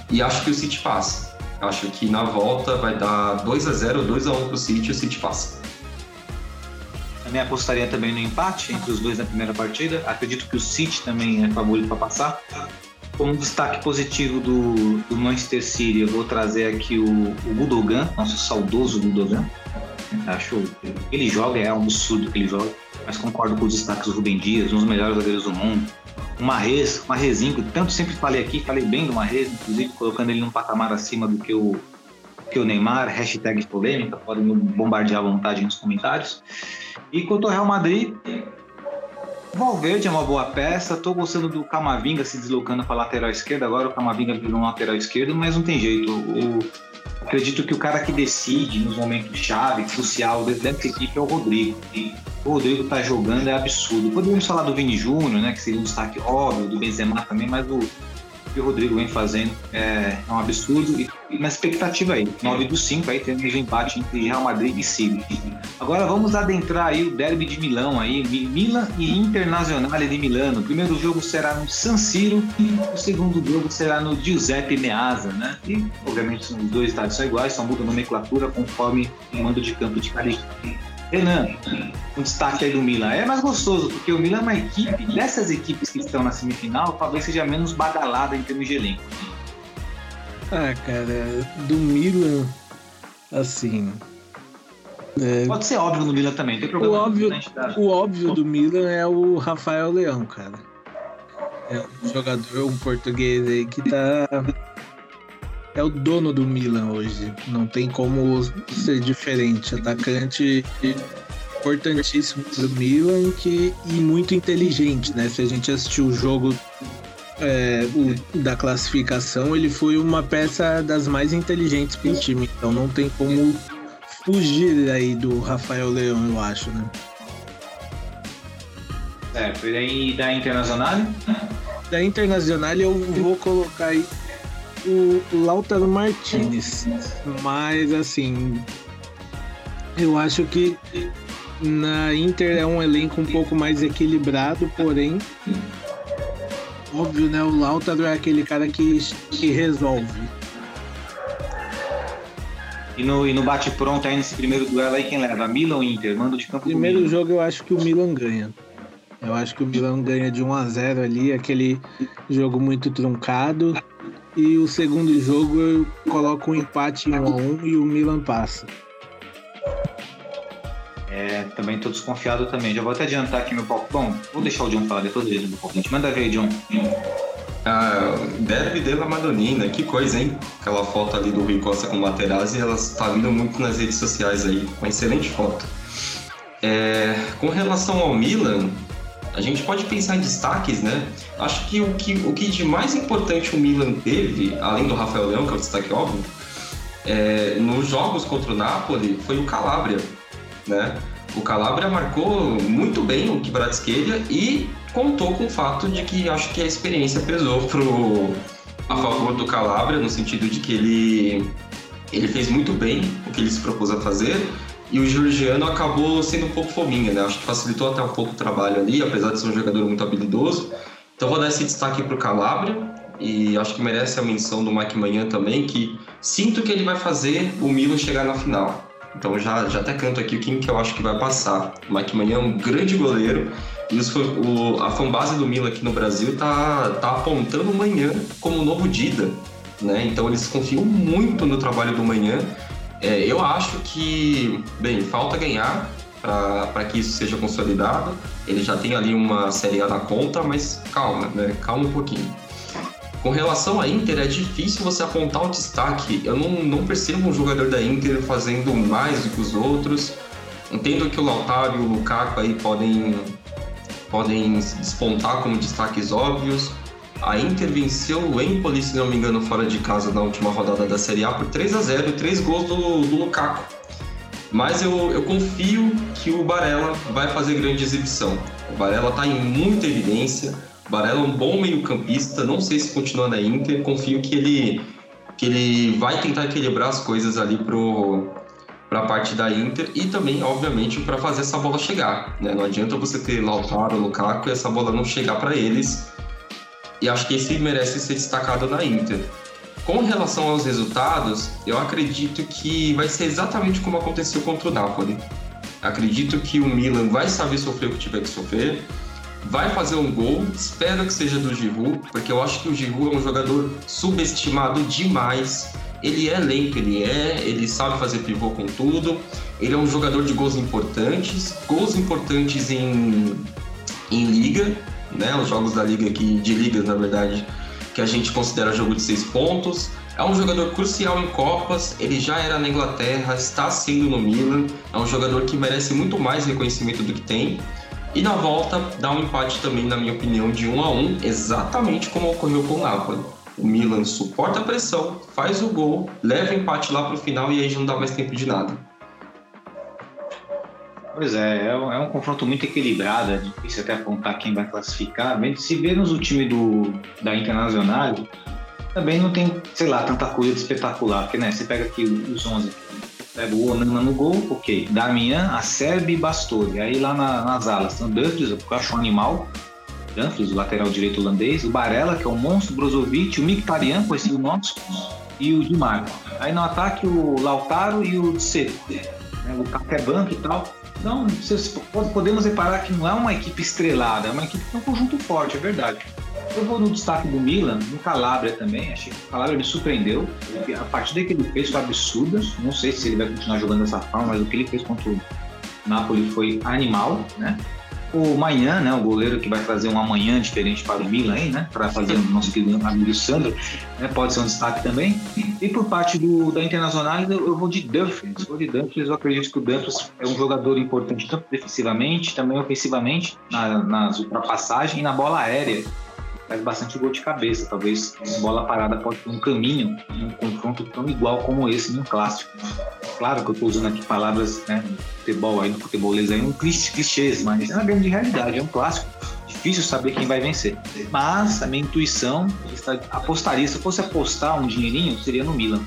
E acho que o City passa. Acho que na volta vai dar 2 a 0 2 a 1 para o City e o City passa. Também apostaria também no empate entre os dois na primeira partida. Acredito que o City também é favorito para passar. Como destaque positivo do, do, Manchester City, eu vou trazer aqui o, o nosso saudoso Gudogan. Acho ele joga, é um absurdo que ele joga, mas concordo com os destaques do Rubem Dias, um dos melhores zagueiros do mundo. O Marrez, o Marrezinho, que tanto sempre falei aqui, falei bem do Marrez, inclusive colocando ele num patamar acima do que o, que o Neymar, hashtag polêmica, podem bombardear à vontade nos comentários. E quanto ao Real Madrid, Valverde é uma boa peça. Estou gostando do Camavinga se deslocando para lateral esquerda. Agora o Camavinga virou um lateral esquerdo, mas não tem jeito. Acredito que o cara que decide nos momentos chave, crucial dessa equipe é o Rodrigo. E o Rodrigo está jogando é absurdo. Poderíamos falar do Vini Júnior, né, que seria um destaque óbvio, do Benzema também, mas o, que o Rodrigo vem fazendo é, é um absurdo. E, e na expectativa aí, 9 dos 5, aí temos um empate entre Real Madrid e City. Agora vamos adentrar aí o derby de Milão aí, Milan e Internazionale de Milano. O primeiro jogo será no San Siro, o segundo jogo será no Giuseppe Meazza, né? E obviamente os dois estádios são iguais, só muda a nomenclatura conforme o mando de campo de cada equipe. Renan, um destaque aí do Milan. É mais gostoso, porque o Milan é uma equipe, dessas equipes que estão na semifinal, talvez seja menos badalada em termos de elenco. Ah, cara, do Milan, assim. É... Pode ser óbvio no Milan também, tem problema. O óbvio, o óbvio do Milan é o Rafael Leão, cara. É um jogador, um português aí que tá é o dono do Milan hoje. Não tem como ser diferente. Atacante importantíssimo do Milan que, e muito inteligente, né? Se a gente assistiu o jogo é, o, da classificação, ele foi uma peça das mais inteligentes para o time. Então não tem como fugir aí do Rafael Leão, eu acho, né? Certo. E aí da Internacional? Da Internacional eu vou colocar aí o Lautaro Martinez. Mas assim, eu acho que na Inter é um elenco um pouco mais equilibrado, porém, óbvio, né? O Lautaro é aquele cara que, que resolve. E no, e no bate-pronto aí nesse primeiro duelo aí, quem leva? Milan ou Inter? Mando de campo Primeiro jogo eu acho que o Milan ganha. Eu acho que o Milan ganha de 1 a 0 ali, aquele jogo muito truncado. E o segundo jogo eu coloco um empate em 1 a 1 e o Milan passa. É, também tô desconfiado também. Já vou até adiantar aqui meu palco. Bom, vou deixar o John falar depois dele do palpite. Manda ver, John. Ah, Derby della Madonina, que coisa, hein? Aquela foto ali do Rui Costa com o Materazzi, ela está vindo muito nas redes sociais aí. Uma excelente foto. É, com relação ao Milan, a gente pode pensar em destaques, né? Acho que o que, o que de mais importante o Milan teve, além do Rafael Leão, que é o destaque óbvio, é, nos jogos contra o Napoli, foi o Calabria, né? O Calabria marcou muito bem o Kvaratskhelia e contou com o fato de que acho que a experiência pesou pro, a favor do Calabria, no sentido de que ele, ele fez muito bem o que ele se propôs a fazer e o Georgiano acabou sendo um pouco fominha, né? Acho que facilitou até um pouco o trabalho ali, apesar de ser um jogador muito habilidoso. Então vou dar esse destaque para o Calabria e acho que merece a menção do Mike Manhã também, que sinto que ele vai fazer o Milan chegar na final. Então já, já até canto aqui quem que eu acho que vai passar. O Mike Manhã é um grande goleiro e os, o, a fanbase do Milan aqui no Brasil tá, tá apontando o Manhã como o novo Dida. Né? Então eles confiam muito no trabalho do Manhã é, eu acho que, bem, falta ganhar para que isso seja consolidado. Ele já tem ali uma Série A na conta, mas calma, né? Calma um pouquinho. Com relação à Inter, é difícil você apontar o destaque. Eu não, não percebo um jogador da Inter fazendo mais do que os outros. Entendo que o Lautaro e o Lukaku aí podem, podem despontar como destaques óbvios. A Inter venceu o Empoli, se não me engano, fora de casa na última rodada da Série A por 3 a 0 e 3 gols do, do Lukaku. Mas eu, eu confio que o Barella vai fazer grande exibição. O Barella está em muita evidência. O Barella é um bom meio-campista. Não sei se continua na Inter. Confio que ele, que ele vai tentar equilibrar as coisas ali pro, para a parte da Inter e também, obviamente, para fazer essa bola chegar. Né? Não adianta você ter Lautaro, Lukaku e essa bola não chegar para eles e acho que esse merece ser destacado na Inter. Com relação aos resultados, eu acredito que vai ser exatamente como aconteceu contra o Napoli. Acredito que o Milan vai saber sofrer o que tiver que sofrer, vai fazer um gol, espero que seja do Giroud, porque eu acho que o Giroud é um jogador subestimado demais. Ele é lento, ele é, ele sabe fazer pivô com tudo. Ele é um jogador de gols importantes, gols importantes em, em liga né? Os jogos da liga aqui, de ligas, na verdade, que a gente considera jogo de seis pontos. É um jogador crucial em Copas, ele já era na Inglaterra, está sendo no Milan, é um jogador que merece muito mais reconhecimento do que tem. E na volta dá um empate também, na minha opinião, de 1 a 1 exatamente como ocorreu com o Napoli. O Milan suporta a pressão, faz o gol, leva o empate lá para o final e aí já não dá mais tempo de nada. Pois é, é um, é um confronto muito equilibrado, é difícil até apontar quem vai classificar. Se vemos o time do, da Internacional, também não tem, sei lá, tanta coisa de espetacular, porque né, você pega aqui os 11, pega o Onana no gol, ok, Damian, Acerbi e Bastoni. Aí lá na, nas alas tem o Dumfries, que eu acho um animal, Dumfries, o lateral direito holandês, o Barella, que é um monstro, Brozovic, o Mkhitaryan, conhecido nosso, e o Di Marco. Aí no ataque o Lautaro e o Seco, né, o Kaká é banco e tal. Então, podemos reparar que não é uma equipe estrelada, é uma equipe que é um conjunto forte, é verdade. Eu vou no destaque do Milan, no Calabria também. Achei que o Calabria me surpreendeu. A partida que ele fez foi absurda. Não sei se ele vai continuar jogando dessa forma, mas o que ele fez contra o Napoli foi animal, né? O Manhã, né, o goleiro que vai trazer um amanhã diferente para o Milan né, para fazer o nosso querido amigo Sandro, né, pode ser um destaque também. E por parte do, da Internacional, eu vou de Dumfries. Vou de Dumfries, eu acredito que o Dumfries é um jogador importante tanto defensivamente, também ofensivamente, na, nas ultrapassagens e na bola aérea faz bastante gol de cabeça. Talvez bola parada pode ter um caminho um confronto tão igual como esse num clássico. Claro que eu estou usando aqui palavras né, no futebol aí, no futebolês aí, um clichês, mas é uma grande realidade, é um clássico. Difícil saber quem vai vencer. Mas a minha intuição apostaria, se eu fosse apostar um dinheirinho, seria no Milan.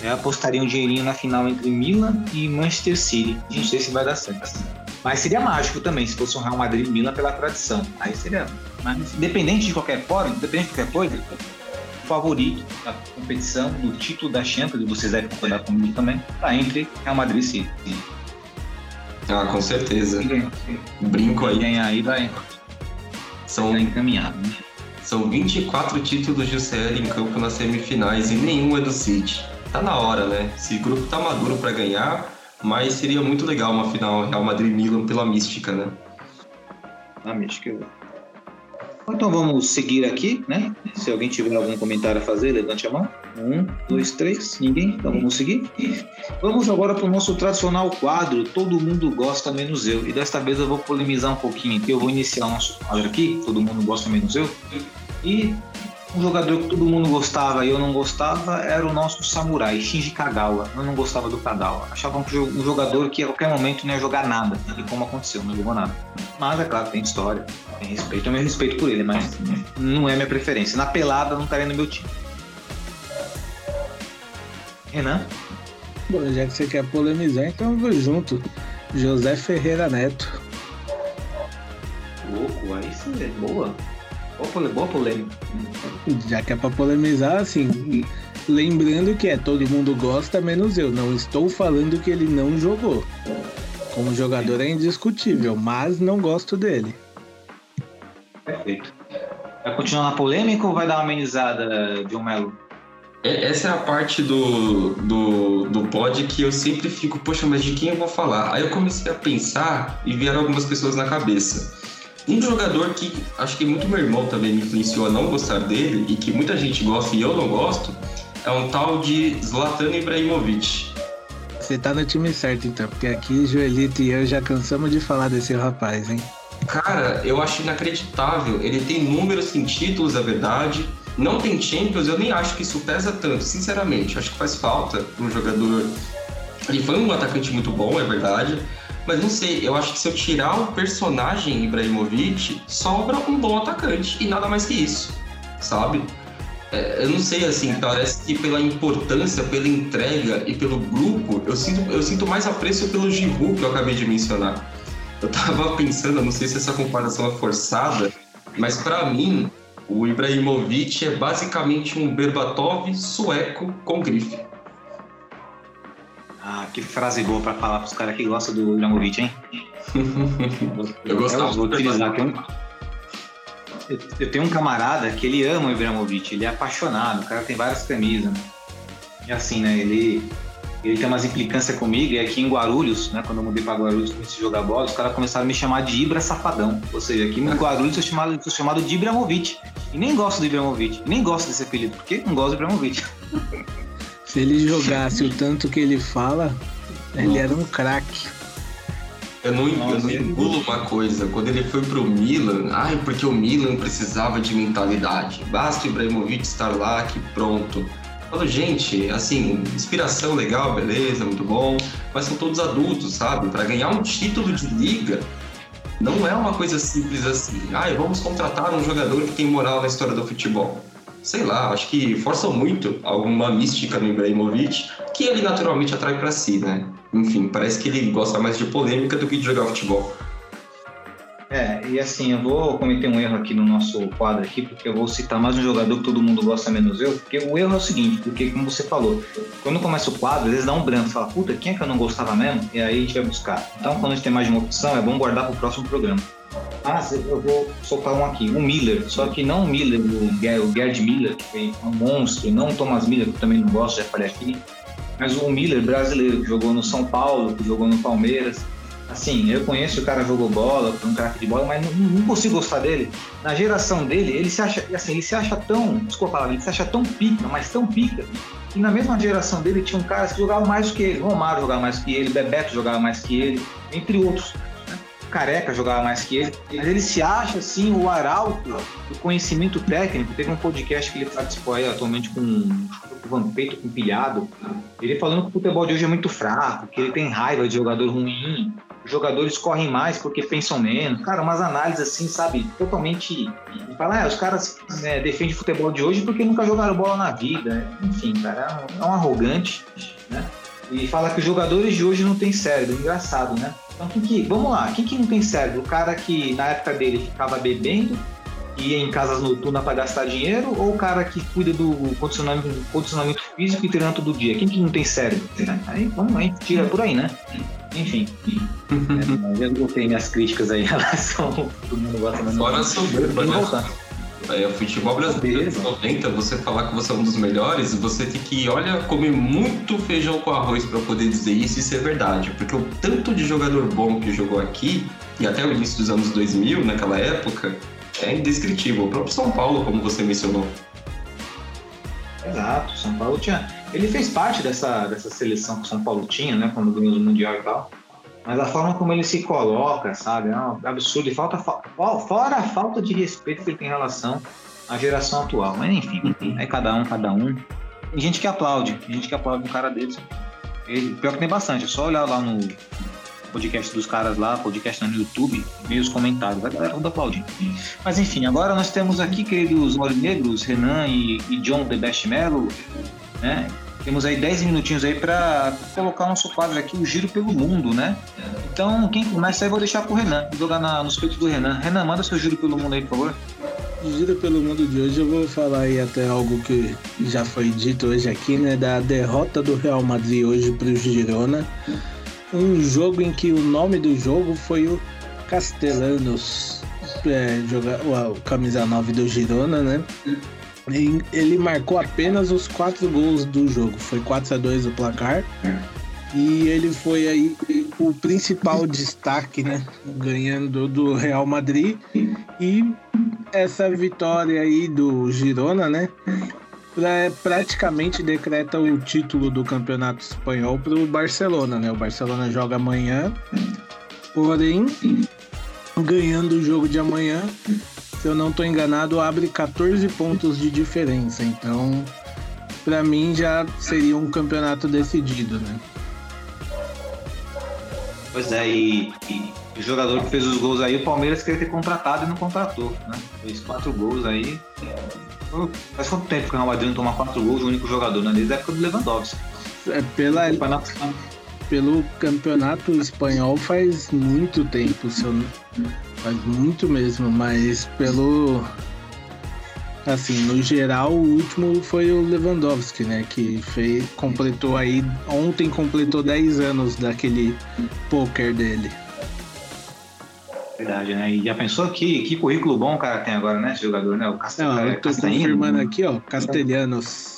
Eu apostaria um dinheirinho na final entre Milan e Manchester City. Não sei se vai dar certo. Mas seria mágico também, se fosse um Real Madrid e Milan pela tradição. Aí seria. Mas independente de qualquer forma, independente de qualquer coisa, o favorito da competição, do título da Champions, vocês devem concordar comigo também, está entre Real Madrid e City. Ah, com certeza. Brinco aí. Ganhar aí vai. São, tá encaminhado. Né? São 24 títulos de CL em campo nas semifinais e nenhum é do City. Tá na hora, né? Esse grupo tá maduro para ganhar mas seria muito legal uma final Real Madrid-Milan pela mística, né? A mística. Então vamos seguir aqui, né? Se alguém tiver algum comentário a fazer, levante a mão. Um, dois, três, ninguém? Então vamos seguir. Vamos agora para o nosso tradicional quadro Todo Mundo Gosta Menos Eu. E desta vez eu vou polemizar um pouquinho aqui. Eu vou iniciar o nosso quadro aqui, Todo Mundo Gosta Menos Eu. E um jogador que todo mundo gostava e eu não gostava era o nosso samurai, Shinji Kagawa. Eu não gostava do Kagawa. Achava um jogador que a qualquer momento não ia jogar nada. E como aconteceu, não jogou nada. Mas é claro, tem história, tem respeito. Eu me respeito por ele, mas não é minha preferência. Na pelada não estaria no meu time. Renan? Bom, já que você quer polemizar, então eu vou junto. José Ferreira Neto. Louco, aí sim, é boa. Boa polêmica. Já que é pra polemizar, assim, lembrando que é todo mundo gosta, menos eu. Não estou falando que ele não jogou. Como jogador é indiscutível, mas não gosto dele. Perfeito. Vai continuar na polêmica ou vai dar uma amenizada, John Melo? É, essa é a parte do, do, do pod que eu sempre fico, poxa, mas de quem eu vou falar? Aí eu comecei a pensar e vieram algumas pessoas na cabeça. Um jogador que acho que muito meu irmão também me influenciou a não gostar dele e que muita gente gosta e eu não gosto é um tal de Zlatan Ibrahimovic. Você tá no time certo então, porque aqui Joelito e eu já cansamos de falar desse rapaz, hein? Cara, eu acho inacreditável. Ele tem números sem títulos, é verdade. Não tem Champions, eu nem acho que isso pesa tanto, sinceramente. Acho que faz falta para um jogador. Ele foi um atacante muito bom, é verdade mas não sei, eu acho que se eu tirar o personagem Ibrahimovic, sobra um bom atacante e nada mais que isso, sabe? É, eu não sei, assim, parece que pela importância, pela entrega e pelo grupo, eu sinto, eu sinto mais apreço pelo Giroud que eu acabei de mencionar. Eu tava [laughs] pensando, não sei se essa comparação é forçada, mas para mim, o Ibrahimovic é basicamente um Berbatov sueco com grife. Ah, que frase boa pra falar pros caras que gostam do Ibrahimovic, hein? [laughs] eu gostava. Eu vou utilizar aqui. Eu, eu tenho um camarada que ele ama o Ibrahimovic, ele é apaixonado, o cara tem várias camisas. E assim, né, ele, ele tem umas implicâncias comigo, e aqui em Guarulhos, né, quando eu mudei pra Guarulhos comecei a jogar bola, os caras começaram a me chamar de Ibra Safadão. Ou seja, aqui em Guarulhos eu sou chamado, sou chamado de Ibrahimovic. E nem gosto do Ibrahimovic, nem gosto desse apelido, porque não gosto do Ibrahimovic. Se ele jogasse o tanto que ele fala, ele era um craque. Eu não, eu não engulo uma coisa. Quando ele foi pro Milan, ai, porque o Milan precisava de mentalidade. Basta o Ibrahimovic estar lá que pronto. Falo, gente, assim, inspiração legal, beleza, muito bom, mas são todos adultos, sabe? Para ganhar um título de liga, não é uma coisa simples assim. Ah, vamos contratar um jogador que tem moral na história do futebol. Sei lá, acho que forçam muito alguma mística no Ibrahimovic, que ele naturalmente atrai para si, né? Enfim, parece que ele gosta mais de polêmica do que de jogar futebol. É, e assim, eu vou cometer um erro aqui no nosso quadro aqui, porque eu vou citar mais um jogador que todo mundo gosta menos eu, porque o erro é o seguinte, porque como você falou, quando começa o quadro, às vezes dá um branco, fala, puta, quem é que eu não gostava mesmo? E aí a gente vai buscar. Então, quando a gente tem mais de uma opção, é bom guardar para o próximo programa. Ah, eu vou soltar um aqui, o Miller, só que não o Miller, o Gerd Miller, que foi um monstro, não o Thomas Miller, que eu também não gosto, já falei aqui, mas o Miller brasileiro, que jogou no São Paulo, que jogou no Palmeiras, assim, eu conheço o cara jogou bola, um craque de bola, mas não, não, consigo gostar dele. Na geração dele, ele se acha, assim, ele se acha tão, desculpa a palavra, ele se acha tão pica, mas tão pica, que na mesma geração dele tinha um cara que jogava mais que ele. Romário jogava mais que ele, Bebeto jogava mais que ele, entre outros. Né? Careca jogava mais que ele, mas ele se acha assim o arauto do conhecimento técnico. Teve um podcast que ele participou aí atualmente com o Vampeito com pilhado. Ele falando que o futebol de hoje é muito fraco, que ele tem raiva de jogador ruim, jogadores correm mais porque pensam menos. Cara, umas análises assim, sabe, totalmente. Fala, ah, os caras né, defendem o futebol de hoje porque nunca jogaram bola na vida. Enfim, cara, é um, é um arrogante, né? E fala que os jogadores de hoje não têm cérebro, engraçado, né? Então, quem que, vamos lá, quem que não tem cérebro? O cara que na época dele ficava bebendo, ia em casas noturnas para gastar dinheiro, ou o cara que cuida do condicionamento, condicionamento físico e treinando todo dia? Quem que não tem cérebro? Aí, vamos, tira por aí, né? Enfim. é, eu botei minhas críticas aí em relação todo mundo gosta mais. Fora né? É, o futebol brasileiro 90, você falar que você é um dos melhores, você tem que, olha, comer muito feijão com arroz para poder dizer isso e isso é verdade. Porque o tanto de jogador bom que jogou aqui, e até o início dos anos 2000, naquela época, é indescritível. O próprio São Paulo, como você mencionou. Exato, São Paulo tinha. Ele fez parte dessa, dessa seleção que o São Paulo tinha, né? Quando ganhou o Mundial e tal. Mas a forma como ele se coloca, sabe? É um absurdo. E falta, fora a falta de respeito que ele tem em relação à geração atual. Mas enfim, é cada um, cada um. Tem gente que aplaude, tem gente que aplaude um cara desse. Ele, pior que tem bastante, é só olhar lá no, podcast dos caras lá, podcast no YouTube, ver os comentários, a galera toda aplaudindo. Mas enfim, agora nós temos aqui, queridos negros, Renan e, e John The Best Mello, né? Temos aí 10 minutinhos aí para colocar nosso quadro aqui, o Giro pelo Mundo, né? Então, quem começa aí, vou deixar pro Renan, jogar na, nos peitos do Renan. Renan, manda seu Giro pelo Mundo aí, por favor. Giro pelo Mundo de hoje, eu vou falar aí até algo que já foi dito hoje aqui, né? Da derrota do Real Madrid hoje pro Girona um jogo em que o nome do jogo foi o Castellanos, é, o camisa 9 do Girona, né? Ele marcou apenas os quatro gols do jogo, foi 4 a 2 o placar. E ele foi aí o principal destaque, né? Ganhando do Real Madrid. E essa vitória aí do Girona, né? praticamente decreta o título do campeonato espanhol para o Barcelona, né? O Barcelona joga amanhã, porém, ganhando o jogo de amanhã, se eu não estou enganado, abre 14 pontos de diferença. Então, para mim já seria um campeonato decidido, né? Pois é, e, e, o jogador que fez os gols aí, o Palmeiras queria ter contratado e não contratou, né? Fez quatro gols aí. Faz quanto tempo que o Real Madrid não toma quatro gols, o único jogador, né? Desde a época do Lewandowski. É pela, pelo campeonato espanhol faz muito tempo, se eu, faz muito mesmo, mas pelo assim, no geral, o último foi o Lewandowski, né, que fez, completou aí ontem completou 10 anos daquele poker dele. Verdade, né? E já pensou que, que currículo bom o cara tem agora, né? Esse jogador, né? O Castelhanos. Não, eu tô confirmando aqui, ó. Castelhanos.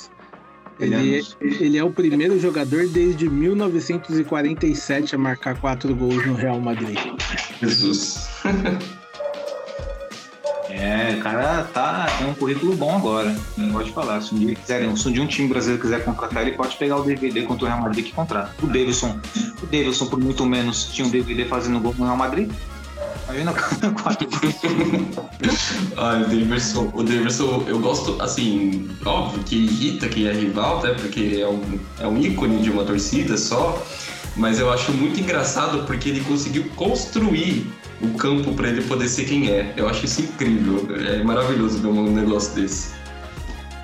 Ele, ele é o primeiro jogador desde 1947 a marcar quatro gols no Real Madrid. Jesus. [laughs] É, o cara tá, tem um currículo bom agora. Não pode falar. Se um dia quiserem, se um dia um time brasileiro quiser contratar, ele pode pegar o DVD contra o Real Madrid que contrata. O Davidson, o Davidson por muito menos tinha um DVD fazendo gol no Real Madrid Imagina o [laughs] quarto. [laughs] Ai, o Davidson, o Davidson, eu gosto, assim, óbvio que irrita quem é rival, né? Porque é um, é um ícone de uma torcida só. Mas eu acho muito engraçado porque ele conseguiu construir o campo para ele poder ser quem é. Eu acho isso incrível. É maravilhoso ver um negócio desse.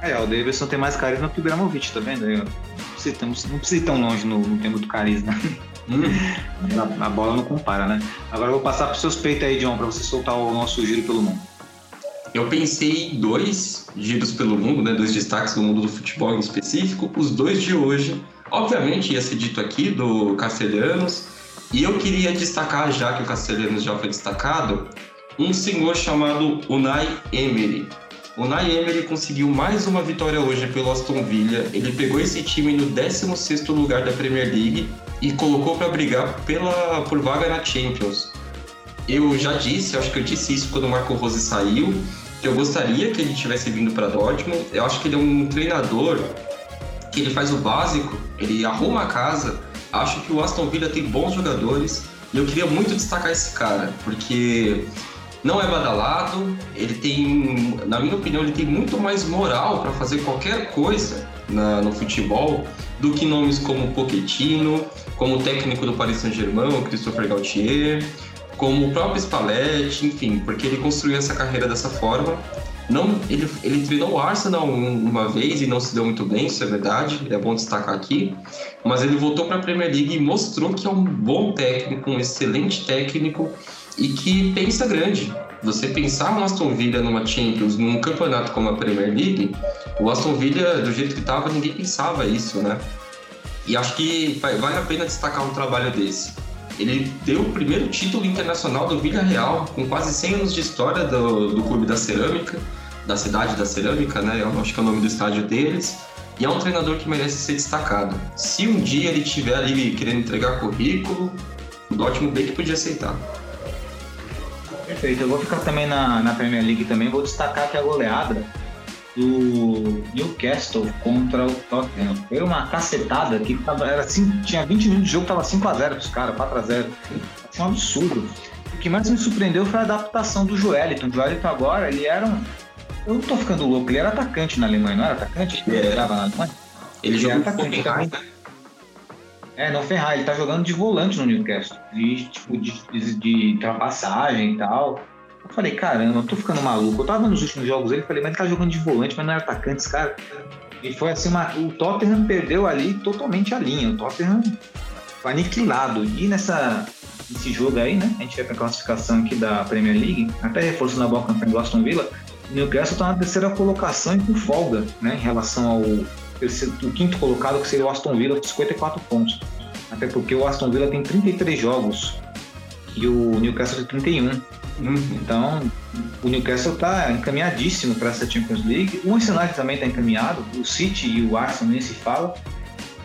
É, o Davidson tem mais carisma que o Gramovic, tá vendo? Eu, não, precisa, não precisa ir tão longe no, no tempo do carisma. [laughs] Hum. A, bola não compara, né? Agora eu vou passar para seus peitos aí, John, para você soltar o nosso giro pelo mundo. Eu pensei dois giros pelo mundo, né? Dois destaques do mundo do futebol em específico. Os dois de hoje, obviamente, ia ser dito aqui do Castelhanos. E eu queria destacar, já que o Castelhanos já foi destacado, um senhor chamado Unai Emery. O Unai Emery conseguiu mais uma vitória hoje pelo Aston Villa. Ele pegou esse time no 16º lugar da Premier League e colocou para brigar pela, por vaga na Champions. Eu já disse, acho que eu disse isso quando o Marco Rose saiu, que eu gostaria que ele tivesse vindo para Dortmund. Eu acho que ele é um treinador que ele faz o básico, ele arruma a casa. Acho que o Aston Villa tem bons jogadores e eu queria muito destacar esse cara, porque não é badalado, ele tem, na minha opinião, ele tem muito mais moral para fazer qualquer coisa na, no futebol do que nomes como Pochettino, como o técnico do Paris Saint-Germain, Christopher Gaultier, como o próprio Spalletti, enfim, porque ele construiu essa carreira dessa forma. Não, ele, ele treinou o Arsenal uma vez e não se deu muito bem, isso é verdade, é bom destacar aqui. Mas ele voltou para a Premier League e mostrou que é um bom técnico, um excelente técnico e que pensa grande. Você pensar no Aston Villa numa Champions, num campeonato como a Premier League, o Aston Villa, do jeito que estava, ninguém pensava isso, né? E acho que vale a pena destacar um trabalho desse. Ele deu o primeiro título internacional do Villarreal, com quase 100 anos de história do, do Clube da Cerâmica, da cidade da Cerâmica, né? Eu acho que é o nome do estádio deles. E é um treinador que merece ser destacado. Se um dia ele estiver ali querendo entregar currículo, o Dortmund bem que podia aceitar. Perfeito. Eu vou ficar também na, na Premier League também. Vou destacar que a goleada do Newcastle contra o Tottenham. Foi uma cacetada que tava, era assim, tinha 20 minutos de jogo, tava 5x0 pros caras, 4x0. Foi um absurdo. O que mais me surpreendeu foi a adaptação do Joeliton. O Joeliton agora, ele era um. Eu não tô ficando louco, ele era atacante na Alemanha, não era atacante? Ele era na Alemanha? Ele, ele jogou atacante. Tá? É, não ferrar, ele tá jogando de volante no Newcastle. De, tipo, de, de, de ultrapassagem e tal. Eu falei, caramba, eu tô ficando maluco. Eu tava nos últimos jogos dele, falei, mas ele tá jogando de volante, mas não era atacante, esse cara. E foi assim, uma, o Tottenham perdeu ali totalmente a linha. O Tottenham foi aniquilado. E nessa, nesse jogo aí, né? A gente vai pra classificação aqui da Premier League, até reforçando a bola campeã do Aston Villa. O Newcastle tá na terceira colocação e com folga, né? Em relação ao o quinto colocado, que seria o Aston Villa, com 54 pontos. Até porque o Aston Villa tem 33 jogos e o Newcastle tem 31. Então, o Newcastle está encaminhadíssimo para essa Champions League. O Arsenal também está encaminhado, o City e o Arsenal nem se fala.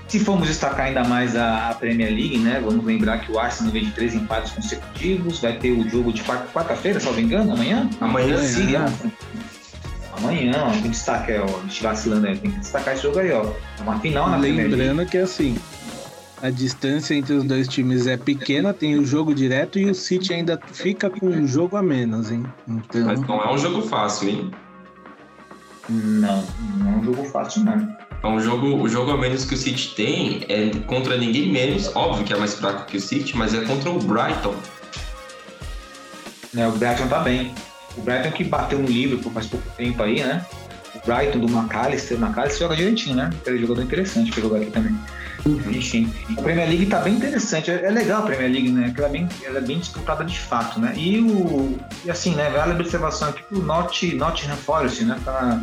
Se formos destacar ainda mais a, a, Premier League, né? Vamos lembrar que o Arsenal vem de três empates consecutivos, vai ter o jogo de quarta-feira, se não me engano, amanhã? Amanhã, sim. Amanhã, ó, tem destaque, ó, a gente vacilando aí, tem que destacar esse jogo aí, ó. É uma final na. Lembrando que assim, a distância entre os dois times é pequena, tem o jogo direto e o City ainda fica com um jogo a menos, hein? Então... Mas não é um jogo fácil, hein? Não, não é um jogo fácil, não. É um jogo, o jogo a menos que o City tem é contra ninguém menos, óbvio que é mais fraco que o City, mas é contra o Brighton. É, o Brighton tá bem. O Brighton que bateu no Liverpool faz pouco tempo aí, né? O Brighton do McAllister, o McAllister joga direitinho, né? Aquele jogador interessante pra jogar aqui também. Enfim, a Premier League tá bem interessante. É, é legal a Premier League, né? Porque ela é bem, ela é bem disputada de fato, né? E o. E assim, né? Vale a observação aqui o Not, Nottingham Forest, né? Tá,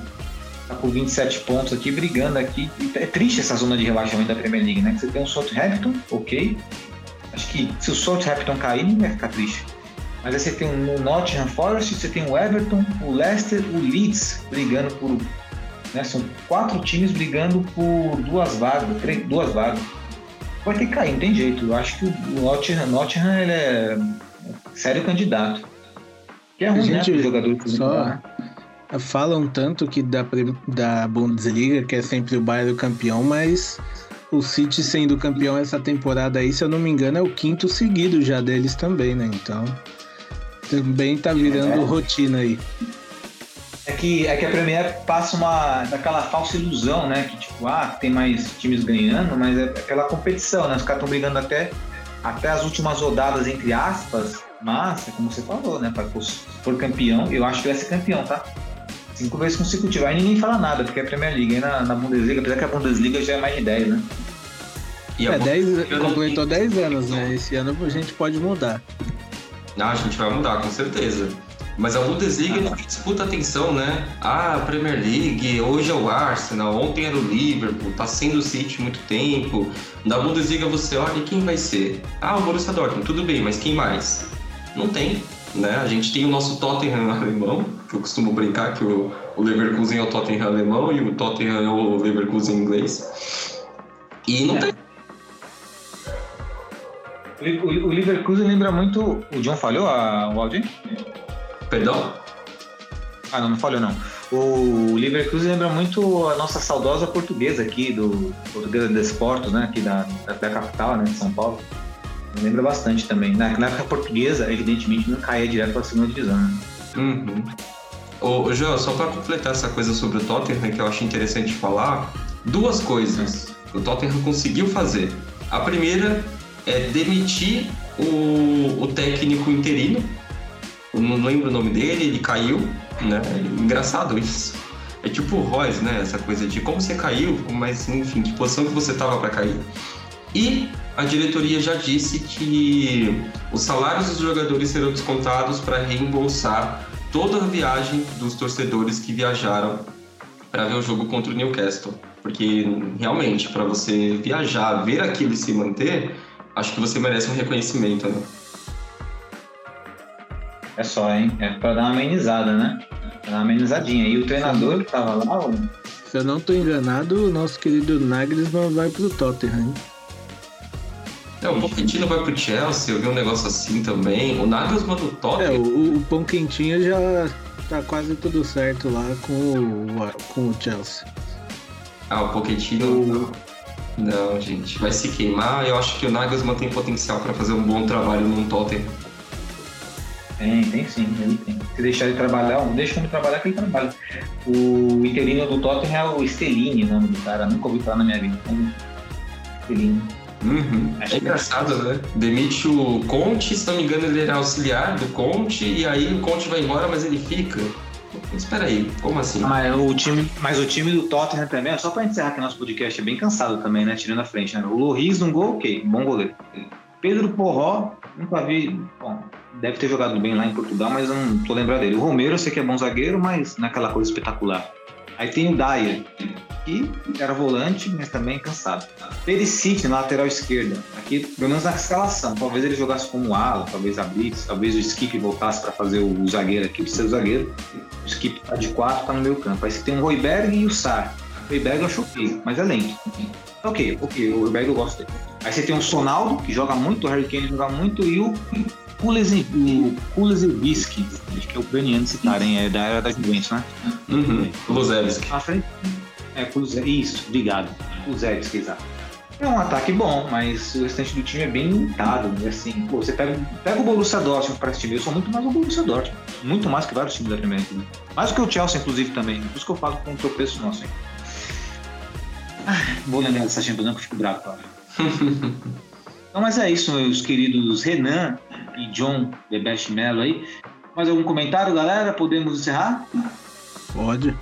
tá com 27 pontos aqui, brigando aqui. E é triste essa zona de rebaixamento da Premier League, né? Você tem o Southampton, ok. Acho que se o Southampton cair, ninguém vai ficar triste. Mas aí você tem o Nottingham Forest, você tem o Everton, o Leicester, o Leeds brigando por né? São quatro times brigando por duas vagas, três, duas vagas. Vai ter que cair, não tem jeito. Eu acho que o Nottingham, Nottingham ele é sério candidato. Que é ruim, né, Gente, né? Jogadores só falam tanto que da, da Bundesliga, que é sempre o Bayern campeão, mas o City sendo campeão essa temporada aí, se eu não me engano, é o quinto seguido já deles também, né? Então Também tá virando É. rotina aí. É que, é que a Premier passa uma daquela falsa ilusão, né? Que tipo, ah, tem mais times ganhando, mas é aquela competição, né? Os caras estão brigando até, até as últimas rodadas, entre aspas, mas, é como você falou, né? Pra, se for campeão, eu acho que vai ser campeão, tá? Cinco vezes consecutivas. Aí ninguém fala nada, porque é a Premier League. Aí na, na Bundesliga, apesar que a Bundesliga já é mais de 10, né? E É, 10, Bundesliga não completou tem- 10 anos, né? Esse ano a gente pode mudar. Ah, a gente vai mudar, com certeza. Mas a Bundesliga não disputa atenção, né? Ah, a Premier League, hoje é o Arsenal, ontem era o Liverpool, tá sendo o City muito tempo. Na Bundesliga você olha e quem vai ser? Ah, o Borussia Dortmund, tudo bem, mas quem mais? Não tem, né? A gente tem o nosso Tottenham [laughs] alemão, que eu costumo brincar que o, o Leverkusen é o Tottenham alemão e o Tottenham é o Leverkusen inglês. E não É. tem. O, o, Leverkusen lembra muito. O John falhou a, o áudio? Perdão? Ah, não, não falhou não. O Leverkusen lembra muito a nossa saudosa portuguesa aqui, do Portuguesa de Esportos, né? Aqui da, da, da capital, né? De São Paulo. Lembra bastante também. Na, na época portuguesa, evidentemente, não caía direto para a segunda divisão. Né? Uhum. Ô, João, só para completar essa coisa sobre o Tottenham, que eu acho interessante falar, duas coisas que o Tottenham conseguiu fazer. A primeira é demitir o, o técnico interino, eu não lembro o nome dele, ele caiu, né? Engraçado isso. É tipo o Royce, né? Essa coisa de como você caiu, mas enfim, que posição que você tava para cair. E a diretoria já disse que os salários dos jogadores serão descontados para reembolsar toda a viagem dos torcedores que viajaram para ver o jogo contra o Newcastle. Porque realmente, para você viajar, ver aquilo e se manter, acho que você merece um reconhecimento, né? É só, hein? É para dar uma amenizada, né? Pra dar uma amenizadinha. E o treinador que tava lá, o... Se eu não tô enganado, o nosso querido Nagelsmann vai pro Tottenham. hein? É, o Pochettino vai pro Chelsea, eu vi um negócio assim também. O Nagelsmann do É, Tottenham, o, o pão quentinho já tá quase tudo certo lá com o, com o Chelsea. ah, o Pochettino... Não, gente, vai se queimar. Eu acho que o Nagelsmann tem potencial para fazer um bom trabalho num Tottenham. Tem, tem sim, ele tem. Se deixar ele trabalhar, deixa ele trabalhar que ele trabalha. O interino do Tottenham é o Stellini, o nome do cara. Nunca ouvi falar na minha vida. Stellini. Uhum. É engraçado, né? Demite o Conte, se não me engano, ele era auxiliar do Conte, e aí o Conte vai embora, mas ele fica. Espera aí, como assim? Mas o time, mas o time do Tottenham também, só pra encerrar que nosso podcast é bem cansado também, né? Tirando a frente, né? O Loris num gol, ok, bom goleiro. Pedro Porró, nunca vi. Bom, deve ter jogado bem lá em Portugal, mas não tô lembrado dele. O Romero, eu sei que é bom zagueiro, mas não é coisa espetacular. Aí tem o Dyer, que era volante, mas também cansado. Perisic na lateral esquerda. Aqui, pelo menos na escalação. Talvez ele jogasse como ala, talvez abrisse, talvez o Skip voltasse para fazer o zagueiro aqui, precisa do zagueiro. O Skip tá de 4, tá no meio campo. Aí você tem o Royberg e o Sar. O Royberg eu ok, mas é lento. Ok, ok, o Royberg eu gosto dele. Aí você tem o Sonaldo, que joga muito, o Harry Kane joga muito, e o Kulesevski, acho que é ucraniano esse cara, hein? É da era da Juventus, né? Uhum. Luzevski. À frente. É, Kuze- isso, obrigado. Kuzelski, exato. É um ataque bom, mas o restante do time é bem limitado. E assim, pô, você pega, pega o Borussia Dortmund para esse time, eu sou muito mais o Borussia Dortmund. Muito mais que vários times da Primeira Liga. Mais que o Chelsea, inclusive, também. Por isso que eu falo com um tropeço nosso, hein. Ah, vou lembrar dessa Champions, não, que eu fico bravo, cara. [laughs] Então, mas é isso, meus queridos Renan e John Bebete Mello aí. Mais algum comentário, galera? Podemos encerrar? Pode.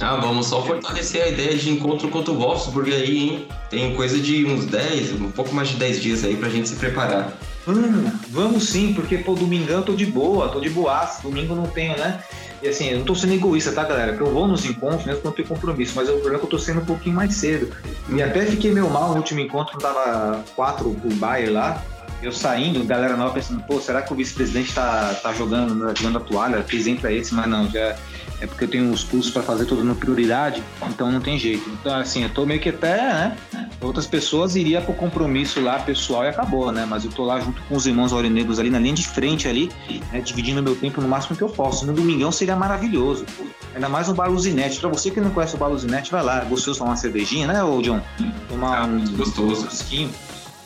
Ah, vamos só fortalecer a ideia de encontro contra o Wolfsburg aí, hein? Tem coisa de uns 10, um pouco mais de 10 dias aí pra gente se preparar. Vamos, vamos sim, porque, pô, domingão eu tô de boa, tô de boaço, domingo não tenho, né? E assim, eu não tô sendo egoísta, tá, galera? Que eu vou nos encontros mesmo quando tem compromisso, mas o problema é que eu tô sendo um pouquinho mais cedo. E até fiquei meio mal no último encontro, tava quatro pro Bayer lá. Eu saindo, galera nova pensando, pô, será que o vice-presidente tá, tá jogando, né, jogando a toalha? Fiz entra esse, mas não, já é porque eu tenho os cursos para fazer tudo na prioridade, então não tem jeito. Então, assim, eu tô meio que até, né? Outras pessoas iria pro compromisso lá pessoal e acabou, né? Mas eu tô lá junto com os irmãos aurinegros ali na linha de frente ali, né? dividindo meu tempo no máximo que eu posso. No domingão seria maravilhoso. Ainda mais no Bar Luzinete. Pra você que não conhece o Bar Luzinete, vai lá. Gostoso tomar uma cervejinha, né, ô John? Tomar Ah, um gostoso. whisky.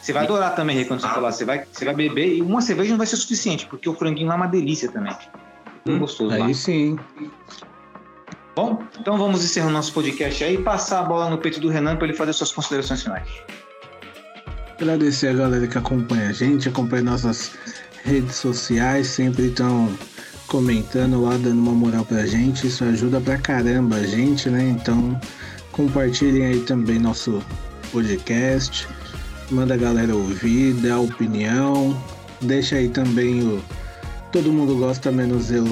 Você vai adorar também, Rê, quando você falar. Você vai, você vai beber e uma cerveja não vai ser suficiente, porque o franguinho lá é uma delícia também. Muito gostoso lá. Aí sim. Bom, então vamos encerrar nosso podcast aí e passar a bola no peito do Renan para ele fazer suas considerações finais. Agradecer a galera que acompanha a gente, acompanha nossas redes sociais, sempre estão comentando lá, dando uma moral pra gente. Isso ajuda pra caramba a gente, né? Então compartilhem aí também nosso podcast. Manda a galera ouvir, dá opinião. Deixa aí também o. Todo mundo gosta menos eu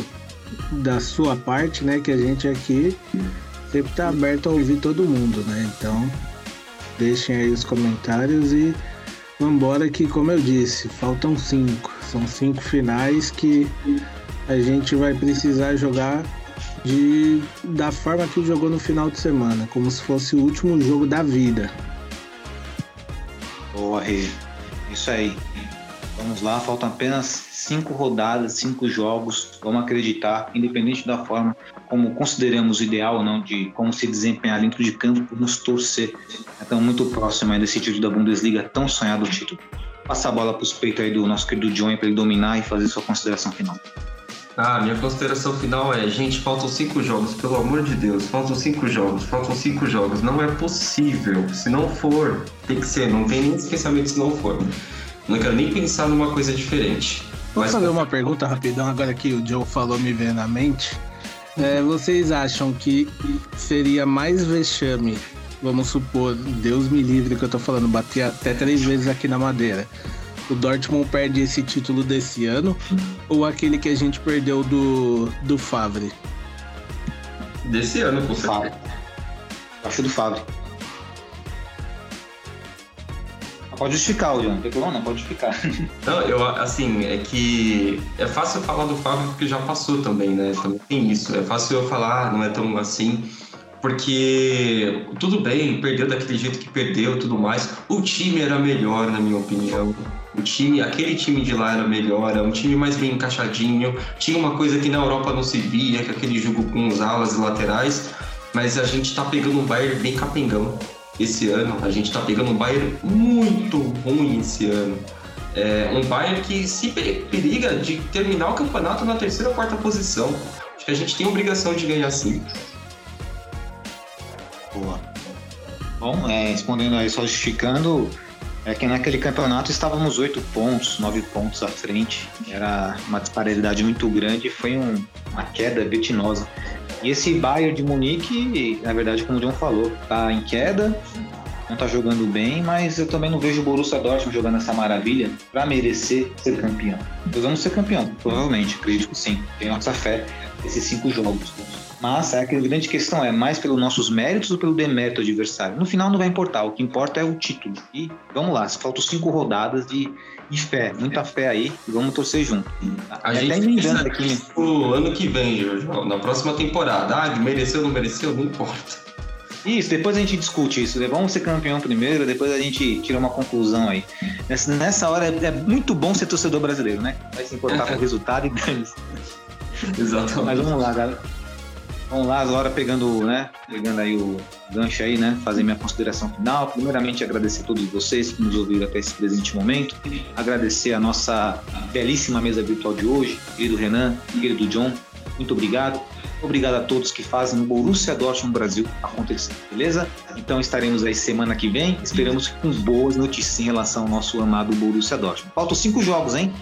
da sua parte, né? Que a gente aqui sempre tá aberto a ouvir todo mundo, né? Então deixem aí os comentários e vambora que, como eu disse, faltam cinco. São cinco finais que a gente vai precisar jogar de da forma que jogou no final de semana, como se fosse o último jogo da vida. Boa, Rê. Isso aí. Vamos lá, faltam apenas cinco rodadas, cinco jogos. Vamos acreditar, independente da forma como consideramos ideal ou não, de como se desempenhar dentro de campo, nos torcer. Estamos muito próximo aí desse título da Bundesliga, tão sonhado título. Passa a bola para os peitos aí do nosso querido John para ele dominar e fazer sua consideração final. Ah, minha consideração final é, gente, faltam cinco jogos, pelo amor de Deus, faltam cinco jogos, faltam cinco jogos, não é possível. Se não for, tem que ser, não tem nem esse pensamento se não for. Não quero nem pensar numa coisa diferente. Vou Mas fazer uma pergunta rapidão, agora que o Joe falou me veio na mente. É, vocês acham que seria mais vexame, vamos supor, Deus me livre que eu tô falando, bater até três vezes aqui na madeira. O Dortmund perde esse título desse ano ou aquele que a gente perdeu do, do Favre? desse ano, com certeza. Fábio. Acho do Fábio. Pode justificar, John. Não tem problema, não, pode justificar. [laughs] Não, eu, assim, é que é fácil falar do Fábio porque já passou também, né? Também tem isso. É fácil eu falar, ah, não é tão assim, porque tudo bem, perdeu daquele jeito que perdeu tudo mais. O time era melhor, na minha opinião. O time, aquele time de lá era melhor, era um time mais bem encaixadinho. Tinha uma coisa que na Europa não se via, que é aquele jogo com os alas e laterais. Mas a gente tá pegando um Bayern bem capengão esse ano. A gente tá pegando um Bayern muito ruim esse ano. É um Bayern que se pe- periga de terminar o campeonato na terceira ou quarta posição. Acho que a gente tem obrigação de ganhar sim. Boa. Bom, é, respondendo aí, só justificando, é que naquele campeonato estávamos oito pontos, nove pontos à frente. Era uma disparidade muito grande e foi um- uma queda vertiginosa. E esse Bayern de Munique, na verdade, como o John falou, tá em queda, não tá jogando bem, mas eu também não vejo o Borussia Dortmund jogando essa maravilha para merecer ser campeão. Nós vamos ser campeão, provavelmente, acredito que sim. Tenho nossa fé nesses cinco jogos. Mas é, a grande questão é mais pelos nossos méritos ou pelo demérito do adversário. No final não vai importar, o que importa é o título. E vamos lá, faltam cinco rodadas de, de fé, muita fé aí, e vamos torcer junto. A gente até emendando aqui, o ano que vem, na próxima temporada. Ah, mereceu ou não mereceu? Não importa. Isso, depois a gente discute isso. né? Vamos ser campeão primeiro, depois a gente tira uma conclusão aí. Nessa, nessa hora é, é muito bom ser torcedor brasileiro, né? Vai se importar com o [laughs] resultado e dane-se. Exatamente. Mas vamos lá, galera. Vamos lá, agora pegando, né? Pegando aí o gancho aí, né? Fazer minha consideração final. Primeiramente, agradecer a todos vocês que nos ouviram até esse presente momento. Agradecer a nossa belíssima mesa virtual de hoje, querido Renan, querido John. Muito obrigado. Obrigado a todos que fazem o Borussia Dortmund Brasil acontecer, beleza? Então estaremos aí semana que vem. Esperamos com boas notícias em relação ao nosso amado Borussia Dortmund. Faltam cinco jogos, hein?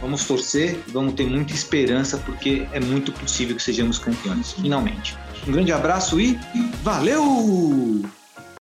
Vamos torcer, vamos ter muita esperança, porque é muito possível que sejamos campeões, finalmente. Um grande abraço e valeu!